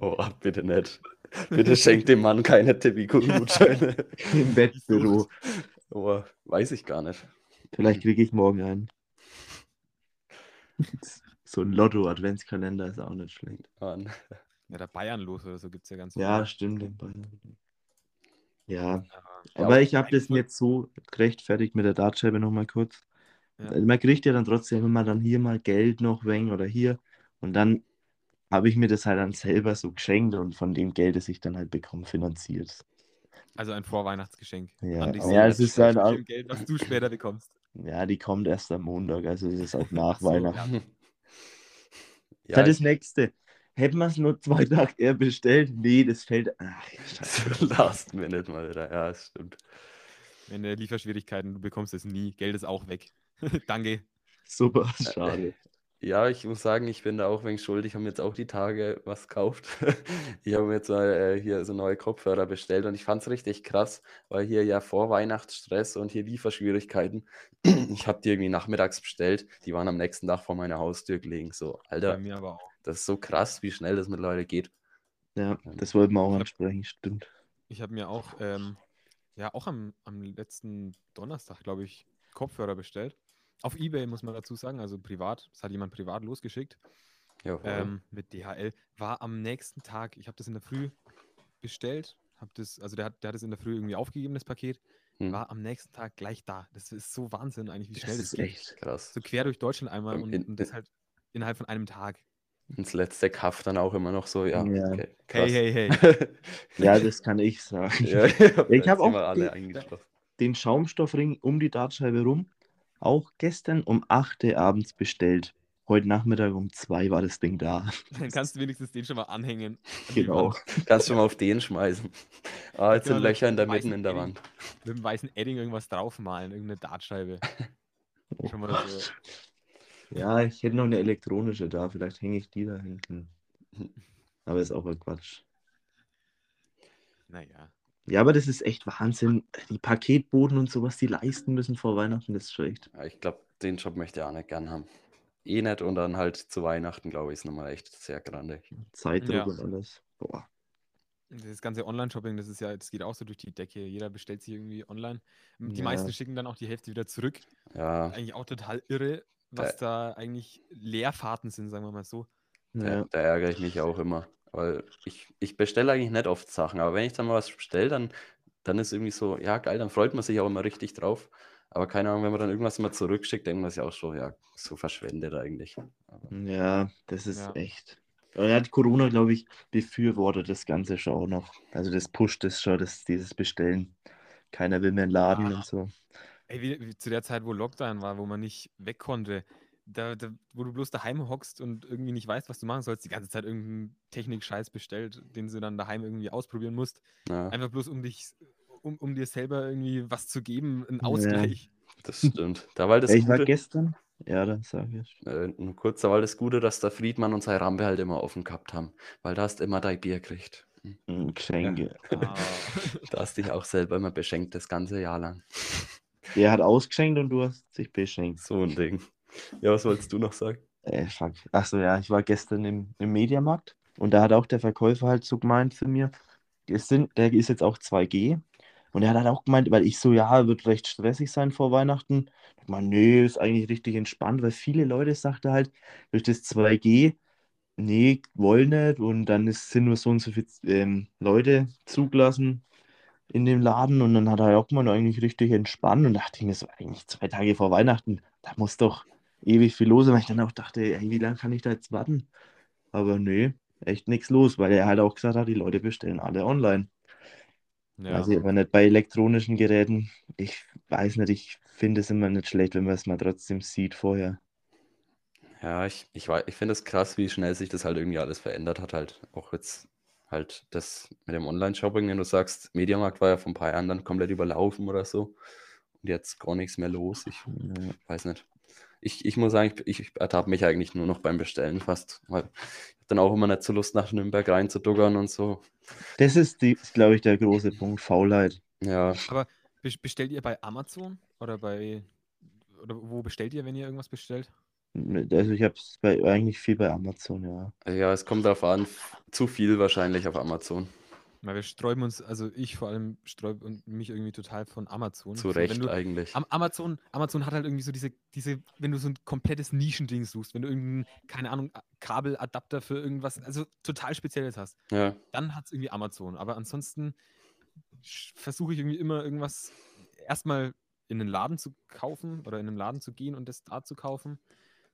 Oh, bitte nicht. Bitte schenk dem Mann keine Tipico-Gutscheine. Im Wettbüro. Oh, weiß ich gar nicht. Vielleicht kriege ich morgen einen. So ein Lotto-Adventskalender ist auch nicht schlecht. Mann. Ja, der Bayern los oder so gibt es ja ganz Ja, viele. stimmt. in Bayern. Ja, Aber, Ja, aber ich habe das jetzt so gerechtfertigt mit der Dartscheibe nochmal kurz. Ja. Man kriegt ja dann trotzdem immer dann hier mal Geld noch wegen oder hier. Und dann habe ich mir das halt dann selber so geschenkt und von dem Geld, das ich dann halt bekomme, finanziert. also ein Vorweihnachtsgeschenk. Ja, ja, es ist Das halt auch- Geld, was du später bekommst. Ja, die kommt erst am Montag, also es ist auch nach so, Weihnachten. Ja, Dann das ich- nächste. Hätten wir es nur zwei Tage eher bestellt? Nee, das fällt. Ach, scheiße. Last Minute mal wieder. Ja, das stimmt. Wenn du Lieferschwierigkeiten, du bekommst es nie. Geld ist auch weg. Danke. Super, schade. Ja, ich muss sagen, ich bin da auch wegen schuld. Ich habe mir jetzt auch die Tage was gekauft. Ich habe mir jetzt mal äh, hier so neue Kopfhörer bestellt und ich fand es richtig krass, weil hier ja vor Weihnachtsstress und hier Lieferschwierigkeiten. Ich habe die irgendwie nachmittags bestellt. Die waren am nächsten Tag vor meiner Haustür gelegen. So, Bei Alter, mir aber auch. das ist so krass, wie schnell das mittlerweile geht. Ja, das wollten wir auch ansprechen, stimmt. Ich habe mir auch, ähm, ja, auch am, am letzten Donnerstag, glaube ich, Kopfhörer bestellt. Auf Ebay muss man dazu sagen, also privat. Das hat jemand privat losgeschickt. Jawohl. ähm, mit DHL. War am nächsten Tag, ich habe das in der Früh bestellt. Hab das, also der hat, der hat es in der Früh irgendwie aufgegeben, das Paket. Hm, War am nächsten Tag gleich da. Das ist so Wahnsinn eigentlich, wie Das schnell das, ist geht. echt. krass. So quer durch Deutschland einmal und, in- und das halt innerhalb von einem Tag. ins letzte Kaff dann auch immer noch so, ja, Ja. okay, Hey, hey, hey. Ja, das kann ich sagen. ja, ja, Ich hab jetzt sind auch eingeschlossen. Den Schaumstoffring um die Dartscheibe rum, auch gestern um 8 Uhr abends bestellt. Heute Nachmittag um 2 war das Ding da. Dann kannst du wenigstens den schon mal anhängen. an Genau. Kannst du mal auf den schmeißen. Ah, jetzt Genau, sind Löcher in der mit Mitte in der Wand. Mit dem weißen Edding irgendwas draufmalen, irgendeine Dartscheibe. Schon mal so. Ja, ich hätte noch eine elektronische da, vielleicht hänge ich die da hinten. Aber ist auch ein Quatsch. Naja. Ja, aber das ist echt Wahnsinn. Die Paketboten und sowas, die leisten müssen vor Weihnachten, das ist schon echt. Ja, ich glaube, den Job möchte ich auch nicht gern haben. Eh nicht und dann halt zu Weihnachten, glaube ich, ist nochmal echt sehr grandig. Zeitdruck Ja. und alles. Boah. Das ganze Online-Shopping, das ist ja, das geht auch so durch die Decke. Jeder bestellt sich irgendwie online. Die Ja. meisten schicken dann auch die Hälfte wieder zurück. Ja, Eigentlich auch total irre, was da eigentlich Leerfahrten sind, sagen wir mal so. da, Ja. da ärgere ich mich auch immer. Weil ich, ich bestelle eigentlich nicht oft Sachen, aber wenn ich dann mal was bestelle, dann, dann ist irgendwie so, ja geil, dann freut man sich auch immer richtig drauf. Aber keine Ahnung, wenn man dann irgendwas mal zurückschickt, denkt man sich auch so, ja, so verschwendet eigentlich. Aber, Ja, das ist Ja. echt. Und er hat Corona, glaube ich, befürwortet das Ganze schon auch noch. Also das pusht es schon, das, dieses Bestellen. Keiner will mehr in Laden Ja. und so. Ey, wie, wie zu der Zeit, wo Lockdown war, wo man nicht weg konnte, da, da, wo du bloß daheim hockst und irgendwie nicht weißt, was du machen sollst, die ganze Zeit irgendeinen Technik-Scheiß bestellt, den du dann daheim irgendwie ausprobieren musst. ja, Einfach bloß, um dich, um, um dir selber irgendwie was zu geben, einen Ja. Ausgleich. das stimmt. Da war das ich war Gute, gestern, ja, das sage ich. äh, nur kurz, da war das Gute, dass der Friedmann und seine Rampe halt immer offen gehabt haben. Weil da hast du immer dein Bier gekriegt. Hm. Geschenke. Ah, Da hast dich auch selber immer beschenkt, das ganze Jahr lang. Der hat ausgeschenkt und du hast dich beschenkt. So ein Ding. Ja, was wolltest du noch sagen? Äh. Achso, ja, ich war gestern im, im Mediamarkt und da hat auch der Verkäufer halt so gemeint zu mir, es sind, der ist jetzt auch 2G und er hat halt auch gemeint, weil ich so, ja, wird recht stressig sein vor Weihnachten. Ich meine, nee, ist eigentlich richtig entspannt, weil viele Leute sagte halt, durch das 2G, nee, wollen nicht und dann ist, sind nur so und so viele ähm, Leute zugelassen in dem Laden und dann hat er auch gemeint, eigentlich richtig entspannt und dachte ich mir so, eigentlich zwei Tage vor Weihnachten, da muss doch ewig viel los weil ich dann auch dachte, ey, wie lange kann ich da jetzt warten? Aber nee, echt nichts los, weil er halt auch gesagt hat, die Leute bestellen alle online. ja. Ich aber nicht bei elektronischen Geräten. Ich weiß nicht, ich finde es immer nicht schlecht, wenn man es mal trotzdem sieht vorher. Ja, ich, ich, ich finde es krass, wie schnell sich das halt irgendwie alles verändert hat. Halt auch jetzt halt das mit dem Online-Shopping, wenn du sagst, Mediamarkt war ja vor ein paar Jahren dann komplett überlaufen oder so. Und jetzt gar nichts mehr los. Ich Ja. weiß nicht. Ich, ich muss sagen, ich, ich ertappe mich eigentlich nur noch beim Bestellen fast. Weil ich hab dann auch immer nicht so Lust, nach Nürnberg reinzuduggern und so. Das ist, glaube ich, der große Punkt, Faulheit. Ja, Aber bes- bestellt ihr bei Amazon oder bei oder wo bestellt ihr, wenn ihr irgendwas bestellt? Also ich habe es eigentlich viel bei Amazon, ja. ja, es kommt darauf an. Zu viel wahrscheinlich auf Amazon. Weil wir sträuben uns, also ich vor allem sträube und mich irgendwie total von Amazon. Zu So, wenn Recht du, eigentlich. Am Amazon, Amazon hat halt irgendwie so diese, diese, wenn du so ein komplettes Nischending suchst, wenn du irgendeinen, keine Ahnung, Kabeladapter für irgendwas, also total Spezielles hast, Ja, dann hat es irgendwie Amazon. Aber ansonsten versuche ich irgendwie immer irgendwas erstmal in einen Laden zu kaufen oder in einen Laden zu gehen und das da zu kaufen.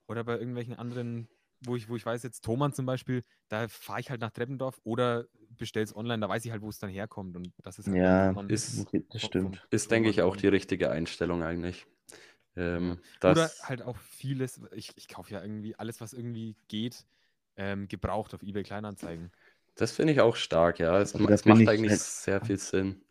Oder bei irgendwelchen anderen, wo ich, wo ich weiß, jetzt Thomann zum Beispiel, da fahre ich halt nach Treppendorf oder bestelle es online, da weiß ich halt, wo es dann herkommt. Und das ist halt Ja, von- ist- das stimmt. ist, denke ich, auch die richtige Einstellung eigentlich. Ähm, Oder das, halt auch vieles, ich, ich kaufe ja irgendwie alles, was irgendwie geht, ähm, gebraucht auf eBay Kleinanzeigen. das finde ich auch stark, ja. Es, Also es macht ich eigentlich halt- sehr viel Sinn.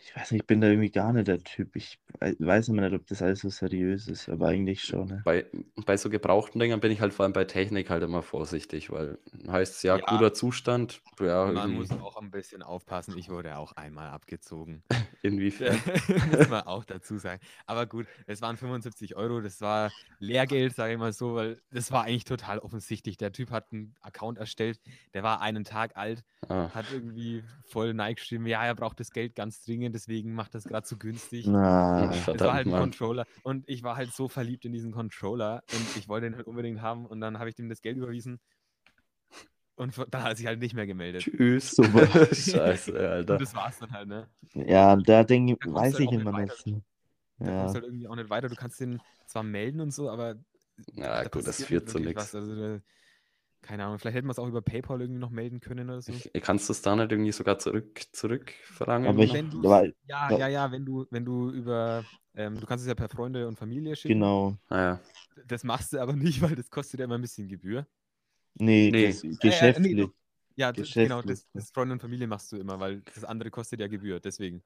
Ich weiß nicht, ich bin da irgendwie gar nicht der Typ. Ich wei- weiß immer nicht, ob das alles so seriös ist, aber eigentlich schon. Ne? Bei, bei so gebrauchten Dingern bin ich halt vor allem bei Technik halt immer vorsichtig, weil heißt ja, Ja. guter Zustand, ja, Man irgendwie, muss auch ein bisschen aufpassen. Ich wurde auch einmal abgezogen. inwiefern. muss man auch dazu sagen. Aber gut, es waren 75 Euro, das war Lehrgeld, sage ich mal so, weil das war eigentlich total offensichtlich. Der Typ hat einen Account erstellt, der war einen Tag alt, Ah, hat irgendwie voll geschrieben, ja, er braucht das Geld ganz dringend, deswegen macht das gerade zu günsv. Na, Es war verdammt, halt ein Mann. Controller und ich war halt so verliebt in diesen Controller und ich wollte ihn halt unbedingt haben und dann habe ich ihm das Geld überwiesen und da hat sich halt nicht mehr gemeldet. Tschüss. Super. Scheiße, Alter. Und das war's dann halt, ne? ja, da denke ich, weiß halt ich nicht immer weiter. nicht. so. Da Ja. kommst du halt irgendwie auch nicht weiter. Du kannst den zwar melden und so, aber Ja, da gut, das führt nicht zu nichts. Also, keine Ahnung, vielleicht hätten wir es auch über PayPal irgendwie noch melden können oder so. Ich, kannst du es da nicht irgendwie sogar zurück, zurückverlangen? Aber ich, Wenn du- aber, Ja, Ja. ja, ja, wenn du, wenn du über, ähm, du kannst es ja per Freunde und Familie schicken. genau. Naja, Das machst du aber nicht, weil das kostet ja immer ein bisschen Gebühr. Nee, Nee. Das, Äh, äh, nee, geschäftlich. Ja, das, genau, Geschäftlich, das, das Freunde und Familie machst du immer, weil das andere kostet ja Gebühr, deswegen.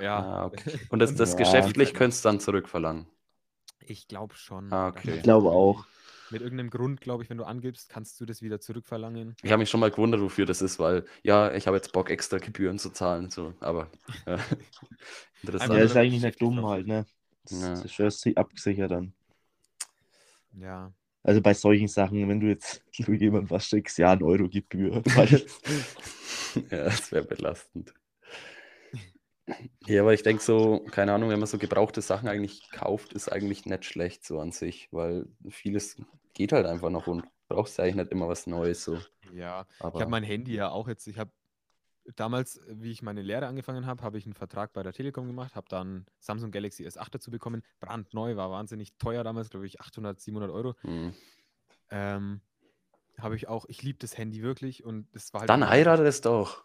Ja. Ah, okay. Und das, das Ja. geschäftlich könntest du dann zurückverlangen. Ich glaube schon. Ah, okay. Ich glaube auch. Mit irgendeinem Grund, glaube ich, wenn du angibst, kannst du das wieder zurückverlangen. Ich habe mich schon mal gewundert, wofür das ist, weil ja, ich habe jetzt Bock, extra Gebühren zu zahlen. So, aber ja. Ja, interessant. nur, ist eigentlich nicht dumm halt, ne? Das, Ja. das ist abgesichert dann. Ja. Also bei solchen Sachen, wenn du jetzt jemand was schickst, ja, ein Euro Gebühr. Weil, ja, das wäre belastend. Ja, aber ich denke so, keine Ahnung, wenn man so gebrauchte Sachen eigentlich kauft, ist eigentlich nicht schlecht so an sich, weil vieles geht halt einfach noch und brauchst ja eigentlich nicht immer was Neues so. Ja. Ich Aber habe mein Handy ja auch jetzt, ich habe damals, wie ich meine Lehre angefangen habe, habe ich einen Vertrag bei der Telekom gemacht, habe dann Samsung Galaxy S8 dazu bekommen, brandneu, war wahnsinnig teuer damals, glaube ich 800, 700 Euro. hm. Ähm, habe ich auch, ich liebe das Handy wirklich und es war halt dann heirate es doch.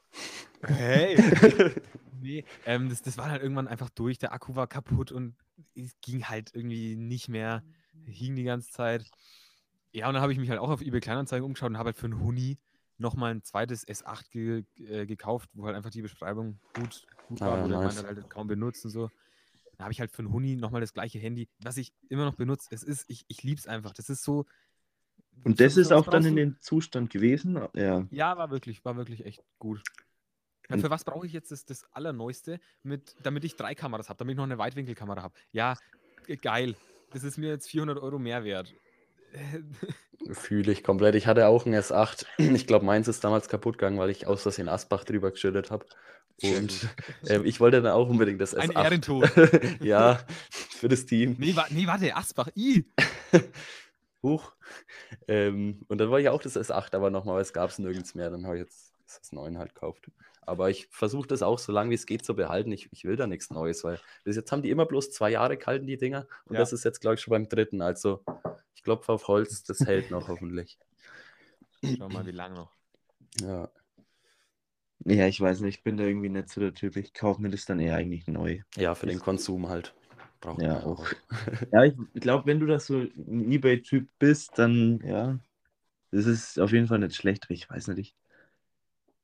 Hey! nee, ähm, das, das war halt irgendwann einfach durch, der Akku war kaputt und es ging halt irgendwie nicht mehr, hing die ganze Zeit. Ja, und dann habe ich mich halt auch auf eBay Kleinanzeigen umgeschaut und habe halt für einen Huni nochmal ein zweites S8 ge äh, gekauft, wo halt einfach die Beschreibung gut, gut Ah, war, wo der nice. meiner halt kaum benutzt und so. Da habe ich halt für einen Huni nochmal das gleiche Handy, was ich immer noch benutze. Es ist, ich, ich liebe es einfach. Das ist so. und das ist auch dann in dem Zustand gewesen. Ja. ja, war wirklich, war wirklich echt gut. Ja, Und- für was brauche ich jetzt das, das Allerneueste, mit, damit ich drei Kameras habe, damit ich noch eine Weitwinkelkamera habe? Ja, ge- geil. Das ist mir jetzt 400 Euro mehr wert. Fühle ich komplett. Ich hatte auch ein S8. Ich glaube, meins ist damals kaputt gegangen, weil ich aus Versehen Asbach drüber geschüttet habe. Und ähm, ich wollte dann auch unbedingt das Ein S8. Ehrentod. ja, für das Team. Nee, wa nee, warte, Asbach. I. Huch. Ähm, und dann wollte ich auch das S8, aber nochmal, weil es gab es nirgends mehr. Dann habe ich jetzt das S9 halt gekauft. Aber ich versuche das auch so lange wie es geht zu behalten. Ich, ich will da nichts Neues, weil bis jetzt haben die immer bloß zwei Jahre gehalten, die Dinger. Und Ja. das ist jetzt, glaube ich, schon beim dritten. Also ich klopfe auf Holz, das hält noch hoffentlich. Schau mal, wie lange noch. Ja. ja, ich weiß nicht, ich bin da irgendwie nicht so der Typ. Ich kaufe mir das dann eher eigentlich neu. ja, für den Konsum halt. Braucht Ja, auch. Ja, ich glaube, wenn du das so ein Ebay-Typ bist, dann ja, das ist auf jeden Fall nicht schlecht. Ich weiß nicht, ich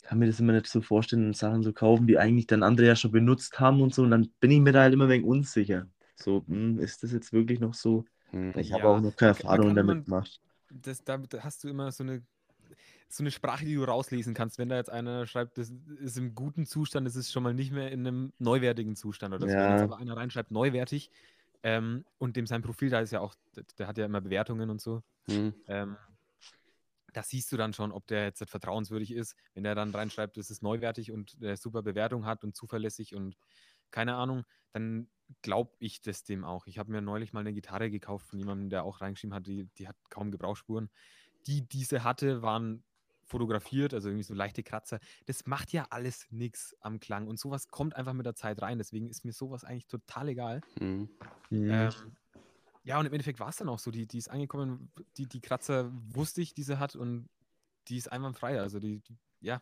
kann mir das immer nicht so vorstellen, Sachen zu kaufen, die eigentlich dann andere ja schon benutzt haben und so. Und dann bin ich mir da halt immer ein wenig unsicher. So, hm, ist das jetzt wirklich noch so? Hm. Ich Ja, habe auch noch keine man Erfahrung damit gemacht. Das, da, da hast du immer so eine, so eine Sprache, die du rauslesen kannst. Wenn da jetzt einer schreibt, das ist im guten Zustand, das ist schon mal nicht mehr in einem neuwertigen Zustand oder so. Wenn Ja. jetzt aber einer reinschreibt, neuwertig, ähm, und dem sein Profil, da ist ja auch, der, der hat ja immer Bewertungen und so. Hm. Ähm, da siehst du dann schon, ob der jetzt vertrauenswürdig ist. Wenn der dann reinschreibt, es ist neuwertig und der super Bewertung hat und zuverlässig und keine Ahnung, dann glaube ich das dem auch. Ich habe mir neulich mal eine Gitarre gekauft von jemandem, der auch reingeschrieben hat, die, die hat kaum Gebrauchsspuren. Die diese hatte, waren fotografiert, also irgendwie so leichte Kratzer. Das macht ja alles nichts am Klang und sowas kommt einfach mit der Zeit rein. Deswegen ist mir sowas eigentlich total egal. Hm. Hm. Ähm, ja, und im Endeffekt war es dann auch so. Die, die ist angekommen, die, die Kratzer wusste ich, die sie hat und die ist einwandfrei. Also die, die ja,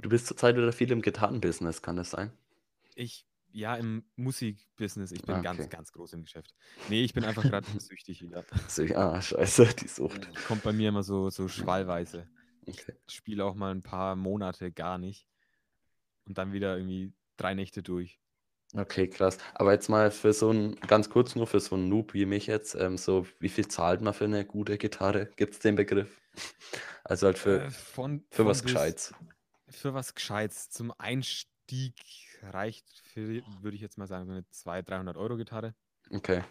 Du bist zurzeit wieder viel im Gitarrenbusiness, kann das sein? ich, ja, im Musikbusiness, ich bin Ah, ganz, okay. ganz groß im Geschäft. Nee, ich bin einfach gerade süchtig wieder. So, ah, scheiße, die Sucht. Kommt bei mir immer so, so schwallweise. Okay. Ich spiele auch mal ein paar Monate gar nicht. Und dann wieder irgendwie drei Nächte durch. Okay, krass. Aber jetzt mal für so ein, ganz kurz nur für so einen Noob wie mich jetzt, ähm, so wie viel zahlt man für eine gute Gitarre? Gibt es den Begriff? Also halt für, Äh, von, für von was bis- Gescheites. Für was Gescheites. Zum Einstieg reicht, für, würde ich jetzt mal sagen, so eine 200, 300 Euro Gitarre. Okay.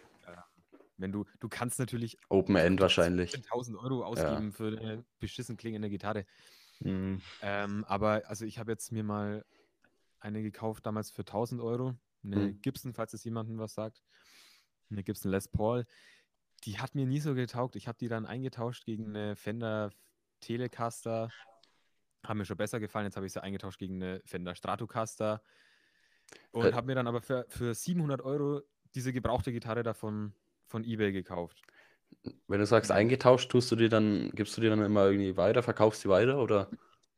Wenn du, du kannst natürlich Open End wahrscheinlich. 1000 Euro ausgeben für eine beschissen klingende Gitarre. Hm. Ähm, aber also ich habe jetzt mir mal eine gekauft, damals für 1000 Euro. Eine Hm. Gibson, falls es jemandem was sagt. Eine Gibson Les Paul. Die hat mir nie so getaugt. Ich habe die dann eingetauscht gegen eine Fender Telecaster. Haben mir schon besser gefallen. Jetzt habe ich sie eingetauscht gegen eine Fender Stratocaster. Und Äh. habe mir dann aber für, für 700 Euro diese gebrauchte Gitarre davon von eBay gekauft. Wenn du sagst eingetauscht, tust du die dann, gibst du die dann immer irgendwie weiter, verkaufst die weiter oder?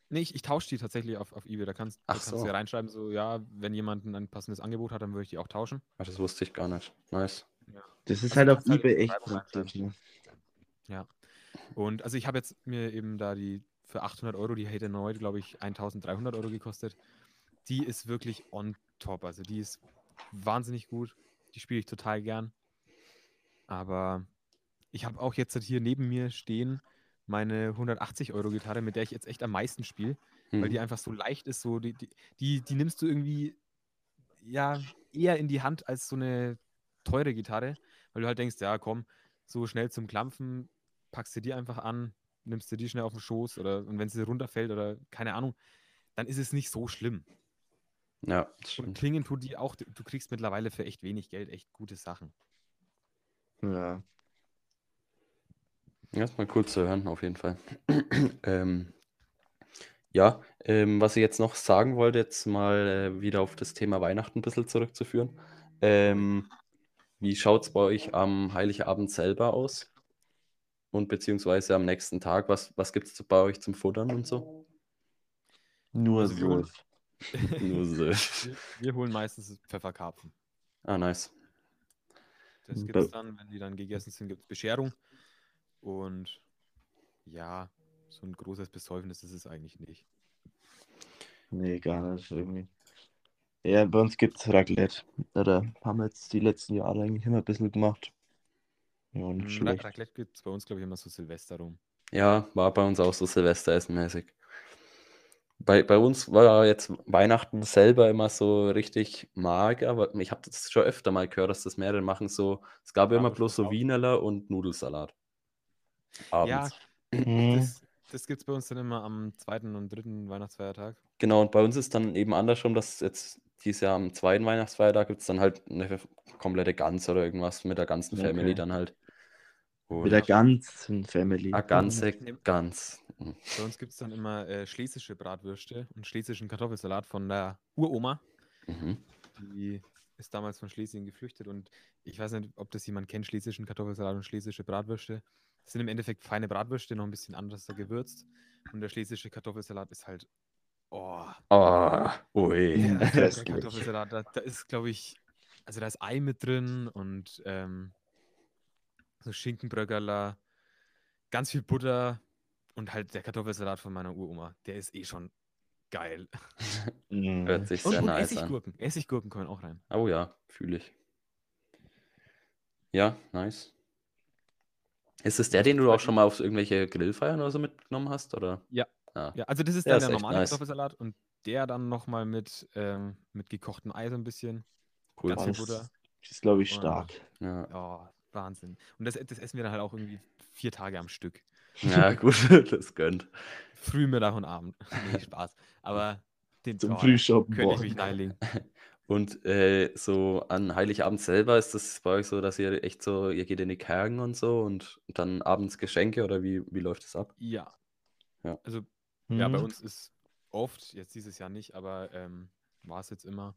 Nee, ich, ich tausche die tatsächlich auf, auf eBay. Da kannst, da Ach kannst so. du ja reinschreiben, so, ja, wenn jemand ein passendes Angebot hat, dann würde ich die auch tauschen. Ah, das wusste ich gar nicht. Nice. Das ist Also halt auf halt eBay echt praktisch. Ne? Und also ich habe jetzt mir eben da die für 800 Euro, die hätte neu, glaube ich, 1300 Euro gekostet. Die ist wirklich on top. Also die ist wahnsinnig gut. Die spiele ich total gern. Aber ich habe auch jetzt hier neben mir stehen meine 180 Euro Gitarre, mit der ich jetzt echt am meisten spiele, weil Hm. die einfach so leicht ist. So die, die, die, die nimmst du irgendwie ja eher in die Hand als so eine teure Gitarre, weil du halt denkst, ja komm, so schnell zum Klampfen, packst du die einfach an, nimmst du die schnell auf den Schoß oder und wenn sie runterfällt oder keine Ahnung, dann ist es nicht so schlimm. Ja, das Und klingen tut die auch, du kriegst mittlerweile für echt wenig Geld echt gute Sachen. Ja. Ja, ist mal cool zu hören, auf jeden Fall. ähm, ja, ähm, was ich jetzt noch sagen wollte, jetzt mal äh, wieder auf das Thema Weihnachten ein bisschen zurückzuführen. Ähm, wie schaut es bei euch am Heiligabend selber aus? Und beziehungsweise am nächsten Tag, was, was gibt es bei euch zum Futtern und so? Nur Also wir holen- Surf. Nur so. Wir, wir holen meistens Pfefferkarpfen. Ah, nice. Das Mhm. gibt es dann, wenn die dann gegessen sind, gibt es Bescherung. Und ja, so ein großes Besäufnis ist es eigentlich nicht. Nee, gar nicht irgendwie. Ja, bei uns gibt es Raclette. Oder haben wir jetzt die letzten Jahre eigentlich immer ein bisschen gemacht. Ja, nicht Mm, schlecht. Raclette gibt es bei uns, glaube ich, immer so Silvester rum. Ja, war bei uns auch so Silvesteressenmäßig. Bei, bei uns war jetzt Weihnachten selber immer so richtig mager, aber ich habe das schon öfter mal gehört, dass das mehrere machen. So, es gab Ja, immer bloß so Wienerler und Nudelsalat. Abends. Mhm. Das, das gibt es bei uns dann immer am zweiten und dritten Weihnachtsfeiertag. Genau, und bei uns ist dann eben andersrum, dass jetzt dieses Jahr am zweiten Weihnachtsfeiertag gibt es dann halt eine komplette Gans oder irgendwas mit der ganzen Family Okay. dann halt. Und Mit der ganzen Family. eine ganze Mhm. Gans. Mhm. Bei uns gibt es dann immer äh, schlesische Bratwürste und schlesischen Kartoffelsalat von der Uroma. Mhm. Die ist damals von Schlesien geflüchtet und ich weiß nicht, ob das jemand kennt, schlesischen Kartoffelsalat und schlesische Bratwürste. Das sind im Endeffekt feine Bratwürste, noch ein bisschen anders gewürzt. Und der schlesische Kartoffelsalat ist halt, oh, Oh, ui. der, der Köstlich. Kartoffelsalat, da, da ist, glaube ich, also da ist Ei mit drin und ähm, so Schinkenbröckerler, ganz viel Butter und halt der Kartoffelsalat von meiner Uroma. Der ist eh schon geil. Hört sich sehr und nice an. Essiggurken. Essiggurken kommen auch rein. Oh ja, fühle ich. Ja, nice. Ist es der, den du auch schon mal auf irgendwelche Grillfeiern oder so mitgenommen hast? Oder? Ja. Ah, Ja, also das ist Ja, dann ist der normale nice. Kartoffelsalat und der dann nochmal mit, ähm, mit gekochtem Ei so ein bisschen. cool. Ganz Das Butter. ist, glaube ich, Und- stark. Ja. Oh, Wahnsinn. Und das, das essen wir dann halt auch irgendwie vier Tage am Stück. ja, gut, das gönnt. Früh, Mittag und Abend. nee, Spaß. Aber den Zum Frühschoppen. könnte ich mich reinlegen. Und äh, so an Heiligabend selber ist das bei euch so, dass ihr echt so, ihr geht in die Kergen und so und dann abends Geschenke oder wie, wie läuft das ab? Ja. Ja. Also, ja, bei Mhm. uns ist oft, jetzt dieses Jahr nicht, aber ähm, war es jetzt immer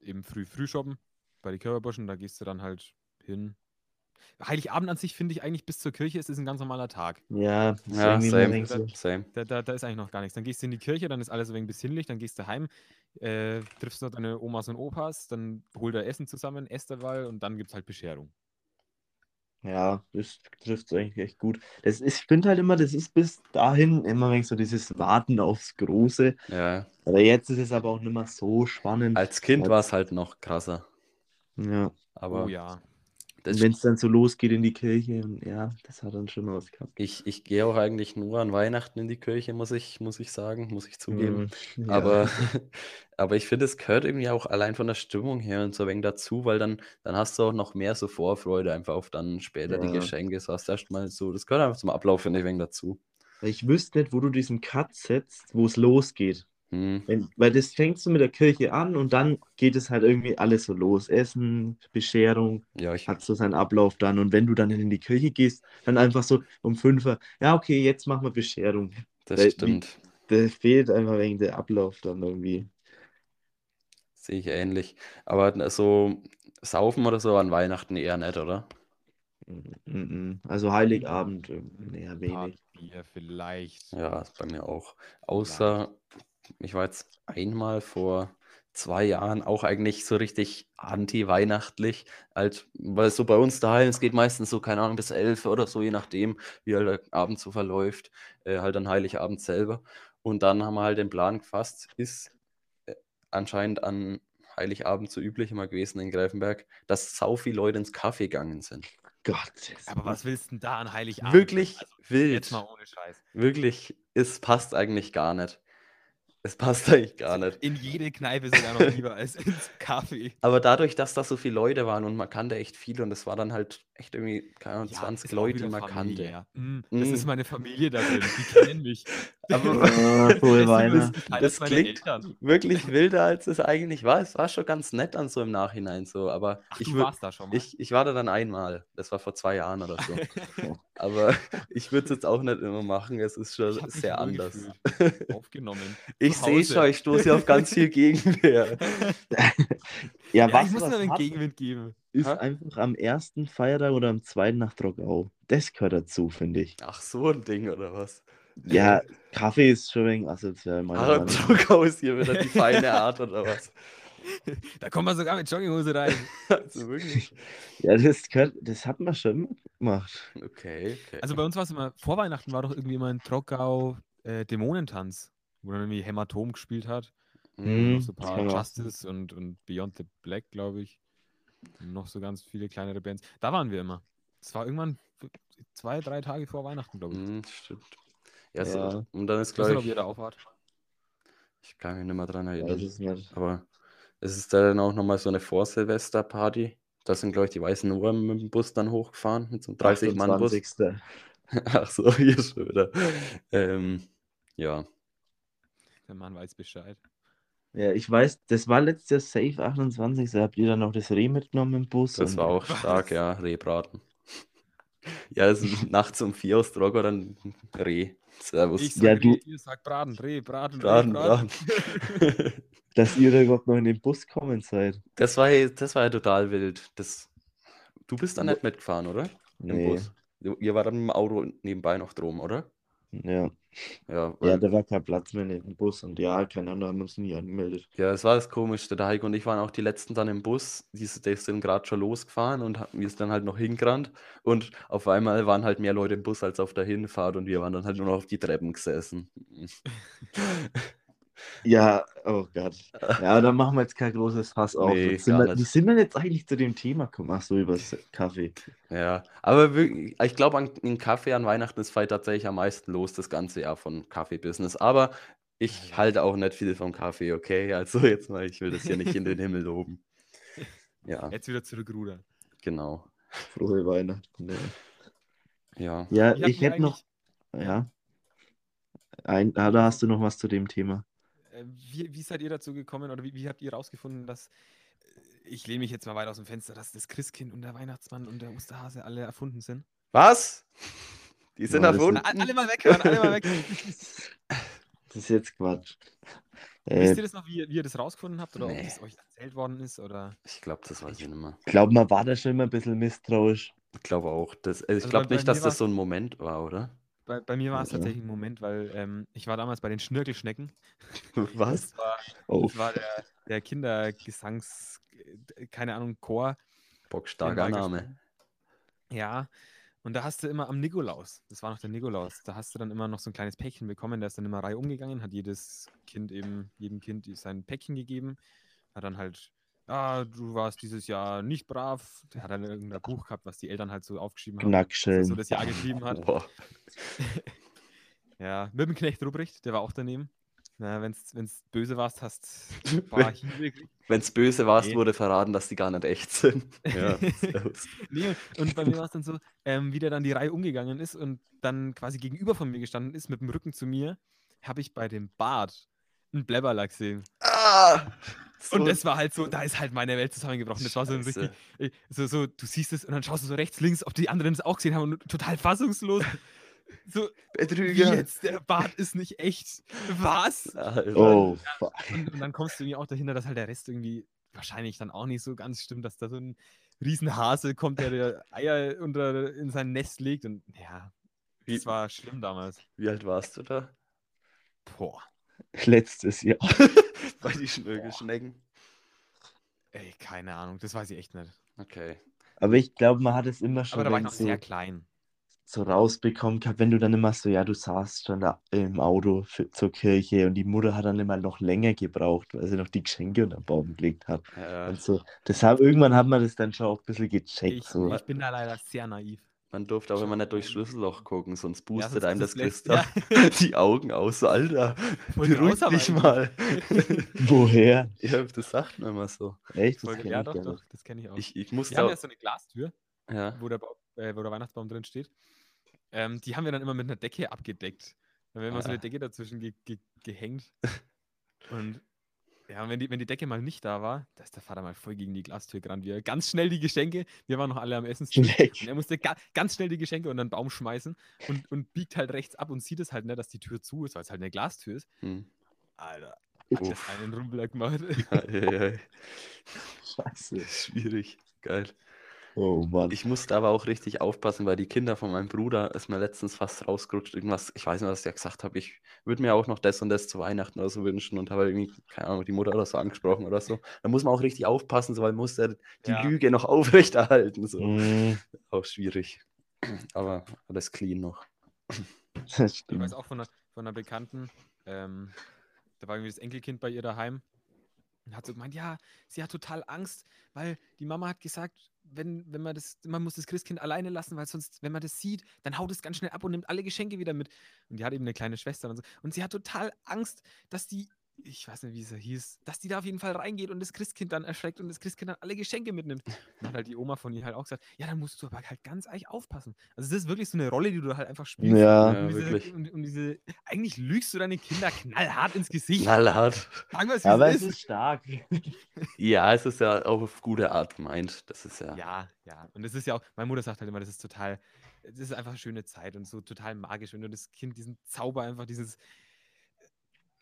eben früh früh shoppen bei die Körperbuschen, da gehst du dann halt hin. Heiligabend an sich finde ich eigentlich bis zur Kirche ist es ein ganz normaler Tag. Ja, das ist Ja, same. du, Same. Da, da, da ist eigentlich noch gar nichts. Dann gehst du in die Kirche, dann ist alles ein wenig besinnlich, dann gehst du heim, äh, triffst noch deine Omas und Opas, dann holt er Essen zusammen, esst derweil und dann gibt es halt Bescherung. Ja, das trifft es eigentlich echt gut. Das ist, ich finde halt immer, das ist bis dahin immer wenn so dieses Warten aufs Große. Ja, Aber jetzt ist es aber auch nicht mehr so spannend. als Kind war es halt noch krasser. Ja. Aber oh ja. Wenn es dann so losgeht in die Kirche und ja, das hat dann schon was gehabt. Ich, ich gehe auch eigentlich nur an Weihnachten in die Kirche, muss ich, muss ich sagen, muss ich zugeben. Mhm, ja. Aber, aber ich finde, es gehört irgendwie auch allein von der Stimmung her und so ein wenig dazu, weil dann, dann hast du auch noch mehr so Vorfreude einfach auf dann später die Ja. Geschenke. So hast du erstmal so, das gehört einfach zum Ablauf, finde ich, ein wenig dazu. Ich wüsste nicht, wo du diesen Cut setzt, wo es losgeht. Hm. Wenn, weil das fängst du mit der Kirche an und dann geht es halt irgendwie alles so los. Essen, Bescherung, Ja, ich, hat so seinen Ablauf dann. Und wenn du dann in die Kirche gehst, dann einfach so um fünf Uhr, ja, okay, jetzt machen wir Bescherung. das weil- stimmt. Da fehlt einfach wegen der Ablauf dann irgendwie. Sehe ich ähnlich. Aber so saufen oder so an Weihnachten eher nicht, oder? Mhm. Also Heiligabend, äh, Ein wenig. Bier vielleicht. Ja, ist bei mir auch. Außer, ich war jetzt einmal vor zwei Jahren auch eigentlich so richtig anti-weihnachtlich. Halt, weil so bei uns daheim, es geht meistens so, keine Ahnung, bis elf oder so, je nachdem, wie halt der Abend so verläuft. Äh, halt an Heiligabend selber. Und dann haben wir halt den Plan gefasst, ist äh, anscheinend an Heiligabend so üblich immer gewesen in Greifenberg, dass sau viele Leute ins Kaffee gegangen sind. Gott. Aber was willst du denn da an Heiligabend? Wirklich Also, wild. jetzt mal ohne Scheiß. Wirklich, es passt eigentlich gar nicht. Es passt eigentlich gar nicht. In jede Kneipe sogar noch lieber als ins Kaffee. Aber dadurch, dass da so viele Leute waren und man kannte echt viele und es war dann halt echt irgendwie, keine Ahnung, Ja, 20 ist auch Leute, die man Familie, kannte. ja. Mm, Das Mm. ist meine Familie da drin, die kennen mich. Aber Das sind Weihnachten. das- das klingt- Eltern. wirklich wilder, als es eigentlich war. Es war schon ganz nett dann so im Nachhinein so, aber Ach, ich, warst da schon mal. ich, ich war da dann einmal. Das war vor zwei Jahren oder so. aber ich würde es jetzt auch nicht immer machen. Es ist schon sehr anders. Aufgenommen. Ich sehe schon, ich stoße hier auf ganz viel Gegenwehr. Ja, Ja, was ich muss nur einen Gegenwind geben. ist Hä? einfach am ersten Feiertag oder am zweiten nach Trockau. Das gehört dazu, finde ich. Ach, so ein Ding oder was? Ja, Kaffee ist schon wegen asozial, meiner Ah, Meinung nach. Aus hier wieder die feine Art oder was? Da kommt man sogar mit Jogginghose rein. Also wirklich. Ja, das, gehört, das hat man schon gemacht. Okay, okay. Also bei uns war es immer, vor Weihnachten war doch irgendwie immer in Trockau äh, Dämonentanz, wo dann irgendwie Hämatom gespielt hat. Mhm. noch so ein paar Justice und, und Beyond the Black, glaube ich. Und noch so ganz viele kleinere Bands. Da waren wir immer. Das war irgendwann zwei, drei Tage vor Weihnachten, glaube ich. Mhm, stimmt. Ja, Ja. So, und dann ist, Ich weiß nicht, ob ich, da kann mich nicht mehr dran erinnern. es nicht. Aber es ist da dann auch nochmal so eine Vor-Silvester-Party. Da sind, glaube ich, die Weißen Ohren mit dem Bus dann hochgefahren, mit so einem 30-Mann-Bus. 28.. Ach so, hier schon wieder. Ähm, ja, Der Mann weiß Bescheid. Ja, ich weiß, das war letztes Jahr Safe 28. Habt ihr dann noch das Reh mitgenommen im Bus? das und- war auch Was? stark, ja, Rehbraten. Ja, also nachts um vier aus Drogo dann Reh. Servus. Ich Ja, sag du- Reh, ihr sagt Braten, Reh, Braten, Braten, Reh, Braten. Braten. Dass ihr da überhaupt noch in den Bus kommen seid. Das war, ja- das war ja total wild. Das, du bist da nicht mitgefahren, oder? Im Nee. Bus. Du- Ihr wart dann im Auto nebenbei noch drum, oder? Ja. Ja, ja, weil, da war kein Platz mehr in dem Bus und ja, keine Ahnung, haben uns nie angemeldet. ja, es war das Komischste. Der Heiko und ich waren auch die Letzten dann im Bus. Die, die sind gerade schon losgefahren und wir sind dann halt noch hingerannt. Und auf einmal waren halt mehr Leute im Bus als auf der Hinfahrt und wir waren dann halt nur noch auf die Treppen gesessen. Ja, oh Gott. Ja, dann machen wir jetzt kein großes Fass auf. Nee, sind wir, wie sind wir jetzt eigentlich zu dem Thema gekommen? Ach so, über Kaffee. Ja, aber wirklich, ich glaube, an in Kaffee an Weihnachten ist vielleicht tatsächlich am meisten los, das ganze Jahr von Kaffee-Business. Aber ich halte auch nicht viel vom Kaffee, okay? Also jetzt mal, ich will das hier nicht in den Himmel loben. Ja, Jetzt wieder zurückrudern. genau. Frohe Weihnachten. Ja, Ja. ja ich ihr hätte noch. Ja. Ein, da hast du noch was zu dem Thema. Äh, Wie, wie seid ihr dazu gekommen oder wie, wie habt ihr rausgefunden, dass, äh, ich lehne mich jetzt mal weit aus dem Fenster, dass das Christkind und der Weihnachtsmann und der Osterhase alle erfunden sind? Was? Die sind Ja, das erfunden? A- Alle mal weghören, alle mal weg. Das ist jetzt Quatsch. Wisst Äh, ihr das noch, wie, ihr- wie ihr das rausgefunden habt oder Nee. ob das euch erzählt worden ist? Oder? Ich glaube, das weiß ich nicht mehr. ich glaube, man war da schon immer ein bisschen misstrauisch. Ich glaube auch. Das, also ich Also glaube nicht, dass das so ein Moment war, oder? Bei, bei mir war es Ja. tatsächlich ein Moment, weil ähm, ich war damals bei den Schnirkelschnecken. Was? Das war, Oh, das war der, der Kindergesangs, äh, keine Ahnung, Chor. Bockstarker den wir Name. Ja, und da hast du immer am Nikolaus, das war noch der Nikolaus, da hast du dann immer noch so ein kleines Päckchen bekommen, der ist dann immer Reihe umgegangen, hat jedes Kind eben, jedem Kind sein Päckchen gegeben, hat dann halt, ah, du warst dieses Jahr nicht brav, der hat dann irgendein Buch gehabt, was die Eltern halt so aufgeschrieben haben, was Knackschellen. so das Jahr geschrieben hat. Ja, mit dem Knecht Ruprecht, der war auch daneben. Na, wenn's, wenn's böse warst, hast ein paar Hiebe gekriegt. Wenn es böse warst, Nee. wurde verraten, dass die gar nicht echt sind. Ja. Nee, und bei mir war es dann so, ähm, wie der dann die Reihe umgegangen ist und dann quasi gegenüber von mir gestanden ist, mit dem Rücken zu mir, habe ich bei dem Bart einen Blabberler gesehen. ah! Und So- das war halt so, da ist halt meine Welt zusammengebrochen. Das war so ein richtig, so, so, du siehst es und dann schaust du so rechts, links, ob die anderen es auch gesehen haben und total fassungslos. So, wie Betrüger. jetzt? Der Bart ist nicht echt. Was? Alter. Oh, fuck. Und, und dann kommst du irgendwie auch dahinter, dass halt der Rest irgendwie wahrscheinlich dann auch nicht so ganz stimmt, dass da so ein Riesenhase kommt, der, der Eier unter, in sein Nest legt. Und ja, Wie- das war schlimm damals. Wie alt warst du da? Boah, Letztes Jahr. Bei die Schnögelschnecken. ey, keine Ahnung, das weiß ich echt nicht. Okay. Aber ich glaube, man hat es immer schon Aber da war ich noch so, sehr klein. so rausbekommen gehabt, wenn du dann immer so, ja, du saßt schon da im Auto für, zur Kirche und die Mutter hat dann immer noch länger gebraucht, weil sie noch die Geschenke unter den Baum gelegt hat. Ja, Und so. Deshalb, irgendwann hat man das dann schon auch ein bisschen gecheckt. Ich, so. ich bin da leider sehr naiv. Man durfte auch immer nicht durchs Schlüsselloch gucken, sonst boostet sonst- einem das das lässt- Christa die Augen aus. Alter, beruhig dich mal. Woher? ja, das sagt man immer so. Echt? Das ja, ich doch, doch, das kenne ich auch. Ich, ich Wir musste haben ja so eine Glastür, ja. wo der, Bau- äh, wo der Weihnachtsbaum drin steht. Ähm, die haben wir dann immer mit einer Decke abgedeckt. Dann haben wir immer so Ja. eine Decke dazwischen ge ge gehängt. Und ja, und wenn die, wenn die Decke mal nicht da war, da ist der Vater mal voll gegen die Glastür gerannt. Wir ganz schnell die Geschenke, wir waren noch alle am Essenstisch. Schlecht. Und er musste ga ganz schnell die Geschenke unter den Baum schmeißen und, und biegt halt rechts ab und sieht es halt nicht, dass die Tür zu ist, weil es halt eine Glastür ist. Hm. Alter, Uff. einen Rumbler gemacht. Eieiei. Scheiße. Schwierig. Geil. Oh Mann. Ich musste aber auch richtig aufpassen, weil die Kinder von meinem Bruder ist mir letztens fast rausgerutscht. Irgendwas, ich weiß nicht, was ich ja gesagt habe. Ich würde mir auch noch das und das zu Weihnachten oder so wünschen und habe irgendwie, keine Ahnung, die Mutter oder so angesprochen oder so. Da muss man auch richtig aufpassen, so, weil man muss ja die Ja. Lüge noch aufrechterhalten. So. Mm, Auch schwierig. Aber alles clean noch. das Ich weiß auch von einer, von einer Bekannten, ähm, da war irgendwie das Enkelkind bei ihr daheim und hat so gemeint, ja, sie hat total Angst, weil die Mama hat gesagt, wenn, wenn man das, man muss das Christkind alleine lassen, weil sonst, wenn man das sieht, dann haut es ganz schnell ab und nimmt alle Geschenke wieder mit. Und die hat eben eine kleine Schwester und so. Und sie hat total Angst, dass die, ich weiß nicht, wie es hieß, dass die da auf jeden Fall reingeht und das Christkind dann erschreckt und das Christkind dann alle Geschenke mitnimmt. Und dann hat halt die Oma von ihr halt auch gesagt, ja, dann musst du aber halt ganz eich aufpassen. Also das ist wirklich so eine Rolle, die du halt einfach spielst. Ja. Ja, und, diese, wirklich. und, und diese, eigentlich lügst du deine Kinder knallhart ins Gesicht. Knallhart. Sagen wir es, Aber es es ist. ist stark. Ja, es ist ja auch auf gute Art gemeint. Das ist ja. Ja, ja. Und das ist ja auch, meine Mutter sagt halt immer, das ist total, das ist einfach eine schöne Zeit und so total magisch, wenn du das Kind diesen Zauber einfach, dieses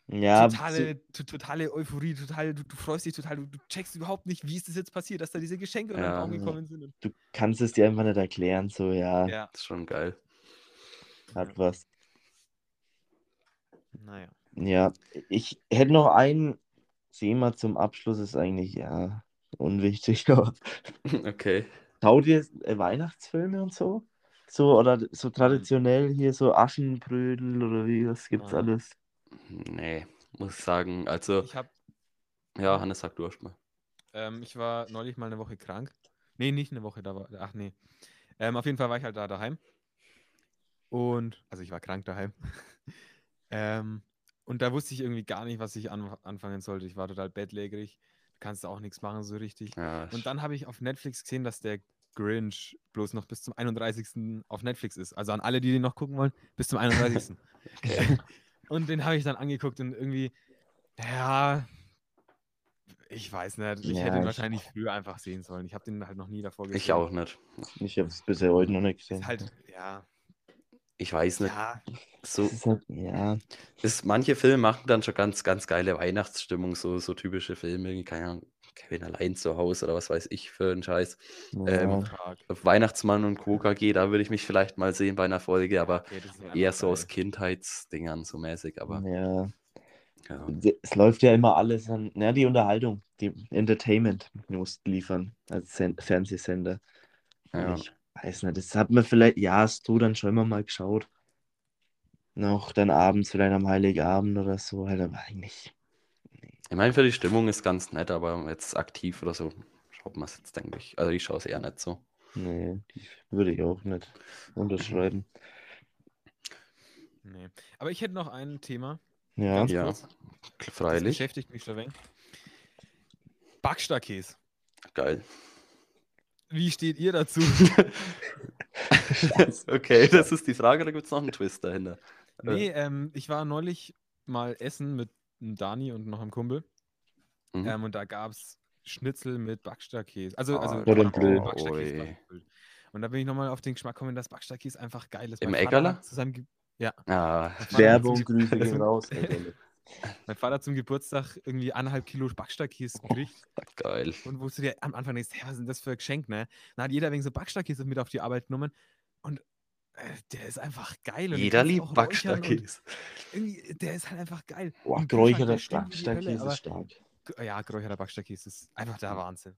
Ja, totale, to, totale Euphorie, total, du, du freust dich total, du, du checkst überhaupt nicht, wie ist das jetzt passiert, dass da diese Geschenke unter den Ja. Baum gekommen sind. Du kannst es dir einfach nicht erklären, so, ja, ja, Das ist schon geil. hat was. naja. Ja, ich hätte noch ein Thema zum Abschluss, ist eigentlich, ja, unwichtig, aber Okay. schaut ihr äh, Weihnachtsfilme und so? So, oder so traditionell hier so Aschenbrödel oder wie, was gibt's Ah. alles? Nee, muss sagen. Also, Ich habe ja, Hannes, sag du erst mal. Ähm, ich war neulich mal eine Woche krank. Nee, nicht eine Woche, da war. Ach nee. Ähm, auf jeden Fall war ich halt da daheim. Und, also ich war krank daheim. ähm, und da wusste ich irgendwie gar nicht, was ich an, anfangen sollte. Ich war total bettlägerig. Du kannst auch nichts machen so richtig. Ja, Und dann habe ich auf Netflix gesehen, dass der Grinch bloß noch bis zum 31. auf Netflix ist. Also an alle, die den noch gucken wollen, bis zum 31. okay. Und den habe ich dann angeguckt und irgendwie, ja, ich weiß nicht. Ich Ja, hätte ihn ich- wahrscheinlich früher einfach sehen sollen. Ich habe den halt noch nie davor gesehen. Ich auch nicht. Ich habe es bisher heute noch nicht gesehen. Ist halt, ja, Ich weiß nicht. ja, So, Das ist halt, ja, ist, manche Filme machen dann schon ganz, ganz geile Weihnachtsstimmung, so, so typische Filme, irgendwie, keine Ahnung, Kevin allein zu Hause oder was weiß ich für einen Scheiß. ja. Ähm, Tag. Auf Weihnachtsmann und KKG, da würde ich mich vielleicht mal sehen bei einer Folge, aber Okay, eher so geil. aus Kindheitsdingern so mäßig, aber ja. ja. Es läuft ja immer alles an, ja, die Unterhaltung, die Entertainment muss liefern als Sen Fernsehsender. Ja. Ich weiß nicht, das hat man vielleicht, ja, hast du dann schon immer mal geschaut. Noch dann abends, vielleicht am Heiligabend oder so, halt, aber eigentlich. Ich meine, für die Stimmung ist ganz nett, aber jetzt aktiv oder so schaut man es jetzt, denke ich. Also ich schaue es eher nicht so. Nee, würde ich auch nicht unterschreiben. Nee. Aber ich hätte noch ein Thema. Ja, Ganz Ja, kurz. Das freilich. beschäftigt mich schon wenig. Backstärkäse. Geil. Wie steht ihr dazu? okay, das ist die Frage, da gibt es noch einen Twist dahinter. nee, ähm, ich war neulich mal essen mit Dani und noch einem Kumpel. Mhm. Ähm, und da gab es Schnitzel mit Backstärkäse. Also, also Ah, Oder Back- Grill. Backstärkäse war Ui. gefüllt. Und da bin ich nochmal auf den Geschmack gekommen, dass Backstärkäse einfach geil ist. Im Ge ja, Ah, Werbung, Grüße gehen raus. mein Vater zum Geburtstag irgendwie eineinhalb Kilo Backsteinkäse gekriegt. Geil. Und wo du dir am Anfang denkst, hey, was ist denn das für ein Geschenk, ne? Dann hat jeder wegen so Backsteinkäse mit auf die Arbeit genommen. Und der ist einfach geil. Und Jeder liebt Backsteinkäse. Der ist halt einfach geil. Boah, Hölle, Backsteinkäse aber- ist stark. Ja, geräucherter Backsteinkäse ist einfach der Wahnsinn.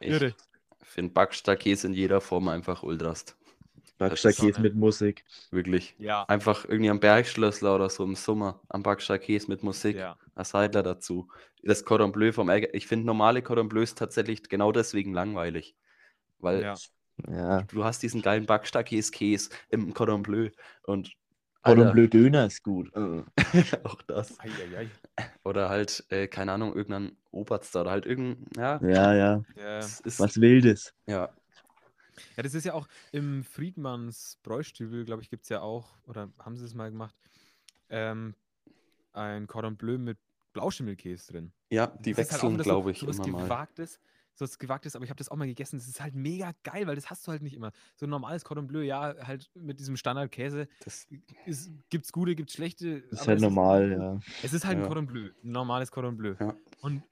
Ich finde Backsteinkäse in jeder Form einfach ultrast. Backsteinkäse mit Musik. Wirklich. Ja. Einfach irgendwie am Bergschlössler oder so im Sommer am Backsteinkäse mit Musik. Ja. ein Seidler dazu. Das Cordon Bleu vom Ärger. Ich finde normale Cordon Bleus tatsächlich genau deswegen langweilig. Weil ja. Ja. du hast diesen geilen Backsteinkäse-Käse im Cordon Bleu und Cordon Bleu Döner ist gut. Auch das. Ei, ei, ei. Oder halt, äh, keine Ahnung, irgendein Oberster oder halt irgendein, ja, Ja, ja. Ja. ist, Was Wildes. ja, ja, das ist ja auch im Friedmanns Bräustübel, glaube ich, gibt es ja auch, oder haben sie es mal gemacht, ähm, ein Cordon Bleu mit Blauschimmelkäse drin. ja, die Das halt wechseln, wieder glaube ich, so, was immer mal. Gewagtes, so was Gewagtes, aber ich habe das auch mal gegessen. Das ist halt mega geil, weil das hast du halt nicht immer. So ein normales Cordon Bleu, ja, halt mit diesem Standardkäse. Das, Ist, gibt's gute, gibt's schlechte. Das ist aber halt es normal, ja. Es ist halt Ja. ein Cordon Bleu, ein normales Cordon Bleu. Ja. Und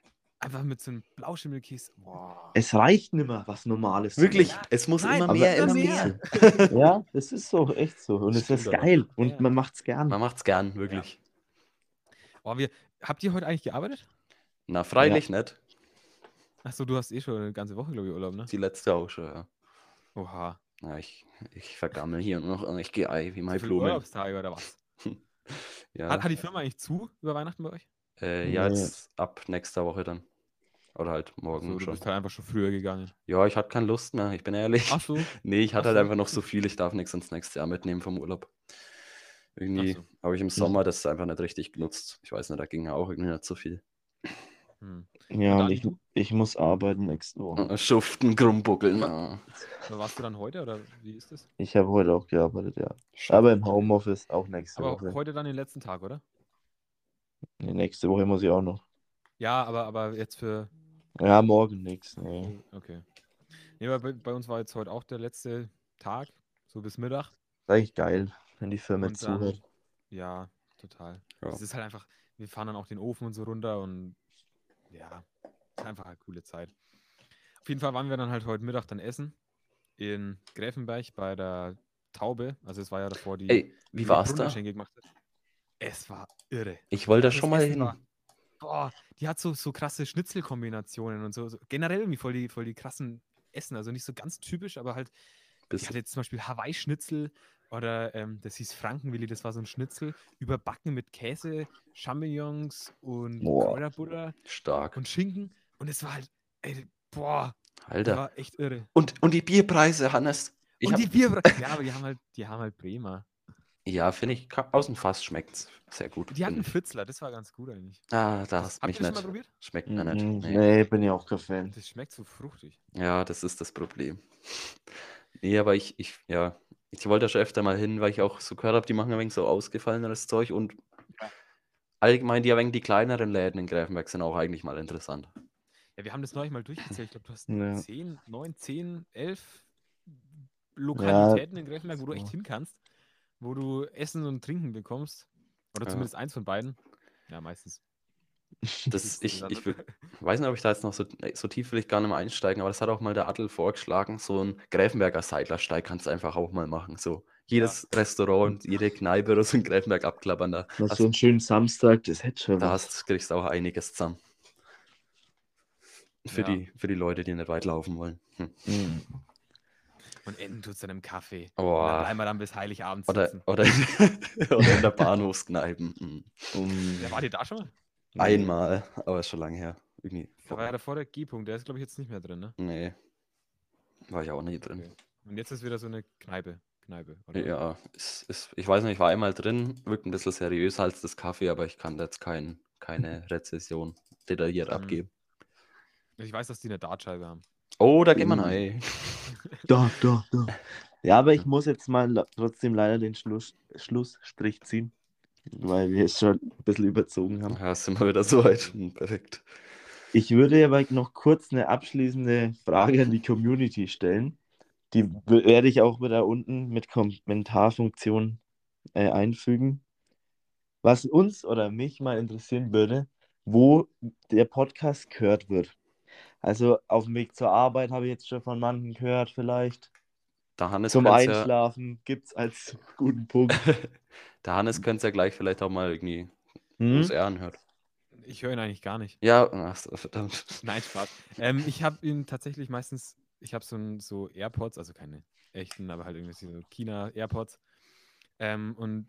einfach mit so einem Blauschimmelkäse. Boah. Es reicht nimmer, was Normales. wirklich, essen. es muss Nein, immer mehr, immer immer mehr. mehr. Ja, das ist so, echt so. Und es ist geil. Und Ja. man macht's gern. Man macht's gern, wirklich. Oh, wir, habt ihr heute eigentlich gearbeitet? Na, freilich nicht. Achso, du hast eh schon eine ganze Woche, glaube ich, Urlaub, ne? Die letzte auch schon, ja. Oha. Na, ich, ich vergammel hier nur noch und ich gehe ei wie meine viele Blumen. Urlaubstage oder was? Ja, Hat, hat die Firma eigentlich zu über Weihnachten bei euch? äh, ja, Nee. jetzt ab nächster Woche dann. Oder halt morgen So, du schon. bist halt einfach schon früher gegangen. Ja, ich hatte keine Lust mehr, ich bin ehrlich. Ach so. Nee, ich hatte Ach halt so. einfach noch so viel, ich darf nichts ins nächste Jahr mitnehmen vom Urlaub. Irgendwie so. habe ich im Sommer das einfach nicht richtig genutzt. Ich weiß nicht, da ging ja auch irgendwie nicht so viel. Hm. Ja, dann und ich, ich muss arbeiten nächste Woche. Äh, Schuften, Grumbuckeln. Was? Ja. Aber warst du dann heute oder wie ist das? Ich habe heute auch gearbeitet, ja. Aber im Homeoffice auch nächste Aber Woche. heute dann den letzten Tag, oder? Nee, nächste Woche muss ich auch noch. Ja, aber, aber jetzt für. Ja, morgen nichts. Nee. Okay. Nee, aber bei, bei uns war jetzt heute auch der letzte Tag, so bis Mittag. Ist eigentlich geil, wenn die Firma Und dann- zuhört. Ja, total. Ja. Es ist halt einfach, wir fahren dann auch den Ofen und so runter und ja, ist einfach eine coole Zeit. Auf jeden Fall waren wir dann halt heute Mittag dann essen in Gräfenberg bei der Taube. Also es war ja davor die Ey, wie die war's da? Gemacht hat. Es war irre. Ich wollte da Das schon mal hin. war- Boah, die hat so, so krasse Schnitzelkombinationen und so, so. Generell irgendwie voll die, voll die krassen Essen. Also nicht so ganz typisch, aber halt Bis, hatte jetzt zum Beispiel Hawaii-Schnitzel oder ähm, das hieß Frankenwilli, das war so ein Schnitzel, überbacken mit Käse, Champignons und Boah. Kräuterbutter stark. und Schinken. Und es war halt, ey, boah, das Alter. war echt irre. Und, und die Bierpreise, Hannes. Ich und hab, die Bier, ja, aber die haben halt, die haben halt Bremer. ja, finde ich, aus dem Fass schmeckt's sehr gut. Die hatten. Fitzler, das war ganz gut eigentlich. Ah, da hast Habt mich schon mal nicht. probiert? Schmeckt mir nicht. Mhm, Nee. Nee, bin ja auch kein Fan. Das schmeckt so fruchtig. Ja, das ist das Problem. Nee, aber ich, ich, ja, ich wollte da schon öfter mal hin, weil ich auch so gehört habe, die machen ein wenig so ausgefalleneres Zeug und allgemein die, ein wenig die kleineren Läden in Greifenberg sind auch eigentlich mal interessant. Ja, wir haben das neulich mal durchgezählt. Ich glaube, du hast Ja. 10, 9, 10, 11 Lokalitäten in Greifenberg, wo du echt hin kannst, wo du Essen und Trinken bekommst. Oder Ja. zumindest eins von beiden. Ja, meistens. Das, ich, ich weiß nicht, ob ich da jetzt noch so, so tief will ich gar nicht mehr einsteigen, aber das hat auch mal der Adel vorgeschlagen. So ein Greifenberger Seidlersteig kannst du einfach auch mal machen. So jedes Restaurant und jede Kneipe oder so in Greifenberg abklappern. Da, hast, so einen schönen Samstag, das hätte schon da was. hast, kriegst du auch einiges zusammen. Für, Ja. die, für die Leute, die nicht weit laufen wollen. Hm. Mhm. Und enden tut es dann im Kaffee. Und Boah. dann bleiben wir dann bis Heiligabend Oder, sitzen. oder, oder in der Bahnhofskneipe. Hm. Um, Ja, wart ihr da schon mal? Einmal, aber ist schon lange her. Irgendwie. Da war ja davor der G-Punkt, der ist, glaube ich, jetzt nicht mehr drin, ne? Nee. War ich auch nie drin. Okay. Und jetzt ist wieder so eine Kneipe. Kneipe. Oder? Ja, ist, ist, ich weiß nicht, ich war einmal drin, wirkt ein bisschen seriöser als das Kaffee, aber ich kann da jetzt kein, keine Rezession detailliert Mhm. abgeben. Ich weiß, dass die eine Dartscheibe haben. Oh, da gehen wir Mhm. rein. Da, da, da. Ja, aber ich muss jetzt mal trotzdem leider den Schluss, Schlussstrich ziehen, weil wir es schon ein bisschen überzogen haben. Ja, sind wir wieder soweit. Hm, Perfekt. Ich würde aber noch kurz eine abschließende Frage an die Community stellen. Die werde ich auch wieder unten mit Kommentarfunktion äh, einfügen. Was uns oder mich mal interessieren würde, wo der Podcast gehört wird. Also auf dem Weg zur Arbeit habe ich jetzt schon von manchen gehört, vielleicht. Zum könnte ja, Einschlafen gibt es als guten Punkt. der Hannes könnte ja gleich vielleicht auch mal irgendwie Hm? USR anhört. Ich höre ihn eigentlich gar nicht. Ja, ach, so, verdammt. Nein, Spaß. ähm, ich habe ihn tatsächlich meistens, ich habe so, so AirPods, also keine echten, aber halt irgendwie so China AirPods. Ähm, und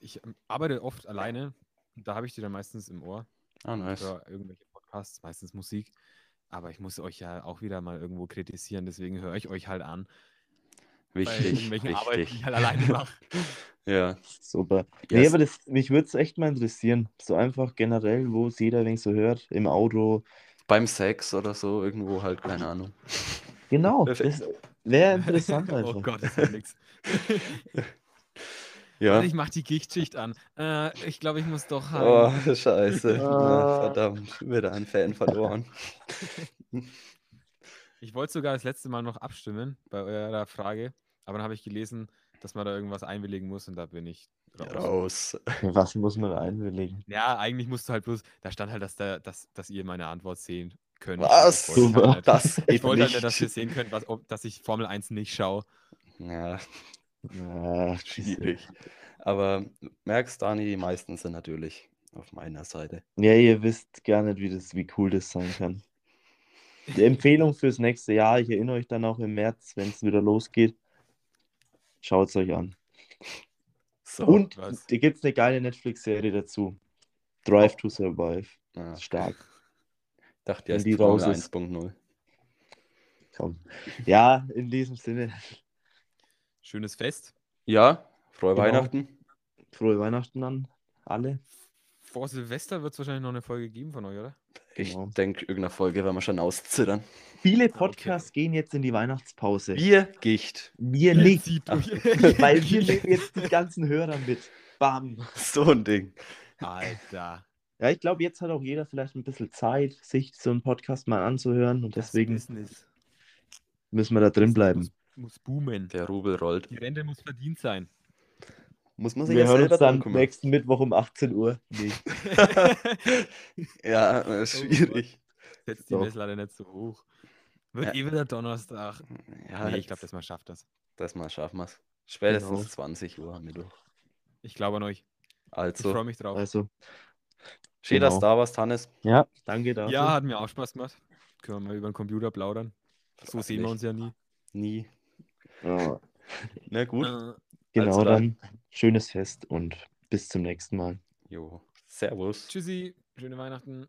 ich arbeite oft alleine. Da habe ich die dann meistens im Ohr. Ah, nice. Oder irgendwelche Podcasts, meistens Musik. Aber ich muss euch ja auch wieder mal irgendwo kritisieren, deswegen höre ich euch halt an. Bei Wichtig, Arbeiten, die wichtig. ich halt alleine mache. Ja, Super. Ja, Nee, aber das, mich würde es echt mal interessieren. So einfach generell, wo es jeder wenig so hört. Im Auto. beim Sex oder so, irgendwo halt, keine Ahnung. Genau, Perfekt. das wäre interessant oh einfach. Gott, das ist. Ja. Warte, ich mach die Gichtschicht an. Äh, ich glaube, ich muss doch Oh, heim. scheiße. Ah. Ah, verdammt, wieder ein Fan verloren. Ich wollte sogar das letzte Mal noch abstimmen bei eurer Frage, aber dann habe ich gelesen, dass man da irgendwas einwilligen muss und da bin ich raus. Raus. Was muss man einwilligen? Ja, eigentlich musst du halt bloß, da stand halt, dass, der, dass, dass ihr meine Antwort sehen könnt. Was? Wollte ich Super. halt. Das Ich wollte halt nicht. nicht, dass ihr sehen könnt, was, ob, dass ich Formel 1 nicht schaue. Ja, Ah, schwierig. Aber merkst, Dani, die meisten sind natürlich auf meiner Seite. Ja, ihr wisst gar nicht, wie, das, wie cool das sein kann. Die Empfehlung fürs nächste Jahr, ich erinnere euch dann auch im März, wenn es wieder losgeht. Schaut es euch an. So. Und was? da gibt es eine geile Netflix-Serie dazu. Drive to Survive. Ja, Stark. dachte, erst die raus ist. 1.0. Komm. Ja, in diesem Sinne, Schönes Fest. Ja, frohe Genau. Weihnachten. frohe Weihnachten an alle. Vor Silvester wird es wahrscheinlich noch eine Folge geben von euch, oder? Ich Genau. denke, irgendeiner Folge werden wir schon auszittern. Viele okay. Podcasts gehen jetzt in die Weihnachtspause. Bier, Gicht. Wir nicht. Weil wir nehmen jetzt die ganzen Hörer mit. Bam. So ein Ding. Alter. Ja, ich glaube, jetzt hat auch jeder vielleicht ein bisschen Zeit, sich so einen Podcast mal anzuhören und Das deswegen Business müssen wir da drin bleiben. Muss, muss boomen. Der Rubel rollt. Die Rente muss verdient sein. Muss man sich Wir ja hören selber uns dann kümmern. nächsten Mittwoch um 18 Uhr. Nee. Ja, äh, ist schwierig. Setzt die Doch. Messlatte nicht so hoch. Wird Ja. eh wieder Donnerstag. Ja, nee, ich glaube, das mal schafft das. das mal schaffen wir es. Spätestens Genau. 20 Uhr am Mittwoch. Ich glaube an euch. Ich Also, freue mich drauf. Also, schön, dass du genau. da warst, Hannes. ja, danke dafür. ja, hat mir auch Spaß gemacht. Können wir mal über den Computer plaudern. So sehen wir uns ja nie. Nie. Ja, Na gut. Äh, genau, Also dann. dann schönes Fest und bis zum nächsten Mal. Jo. Servus. tschüssi, schöne Weihnachten.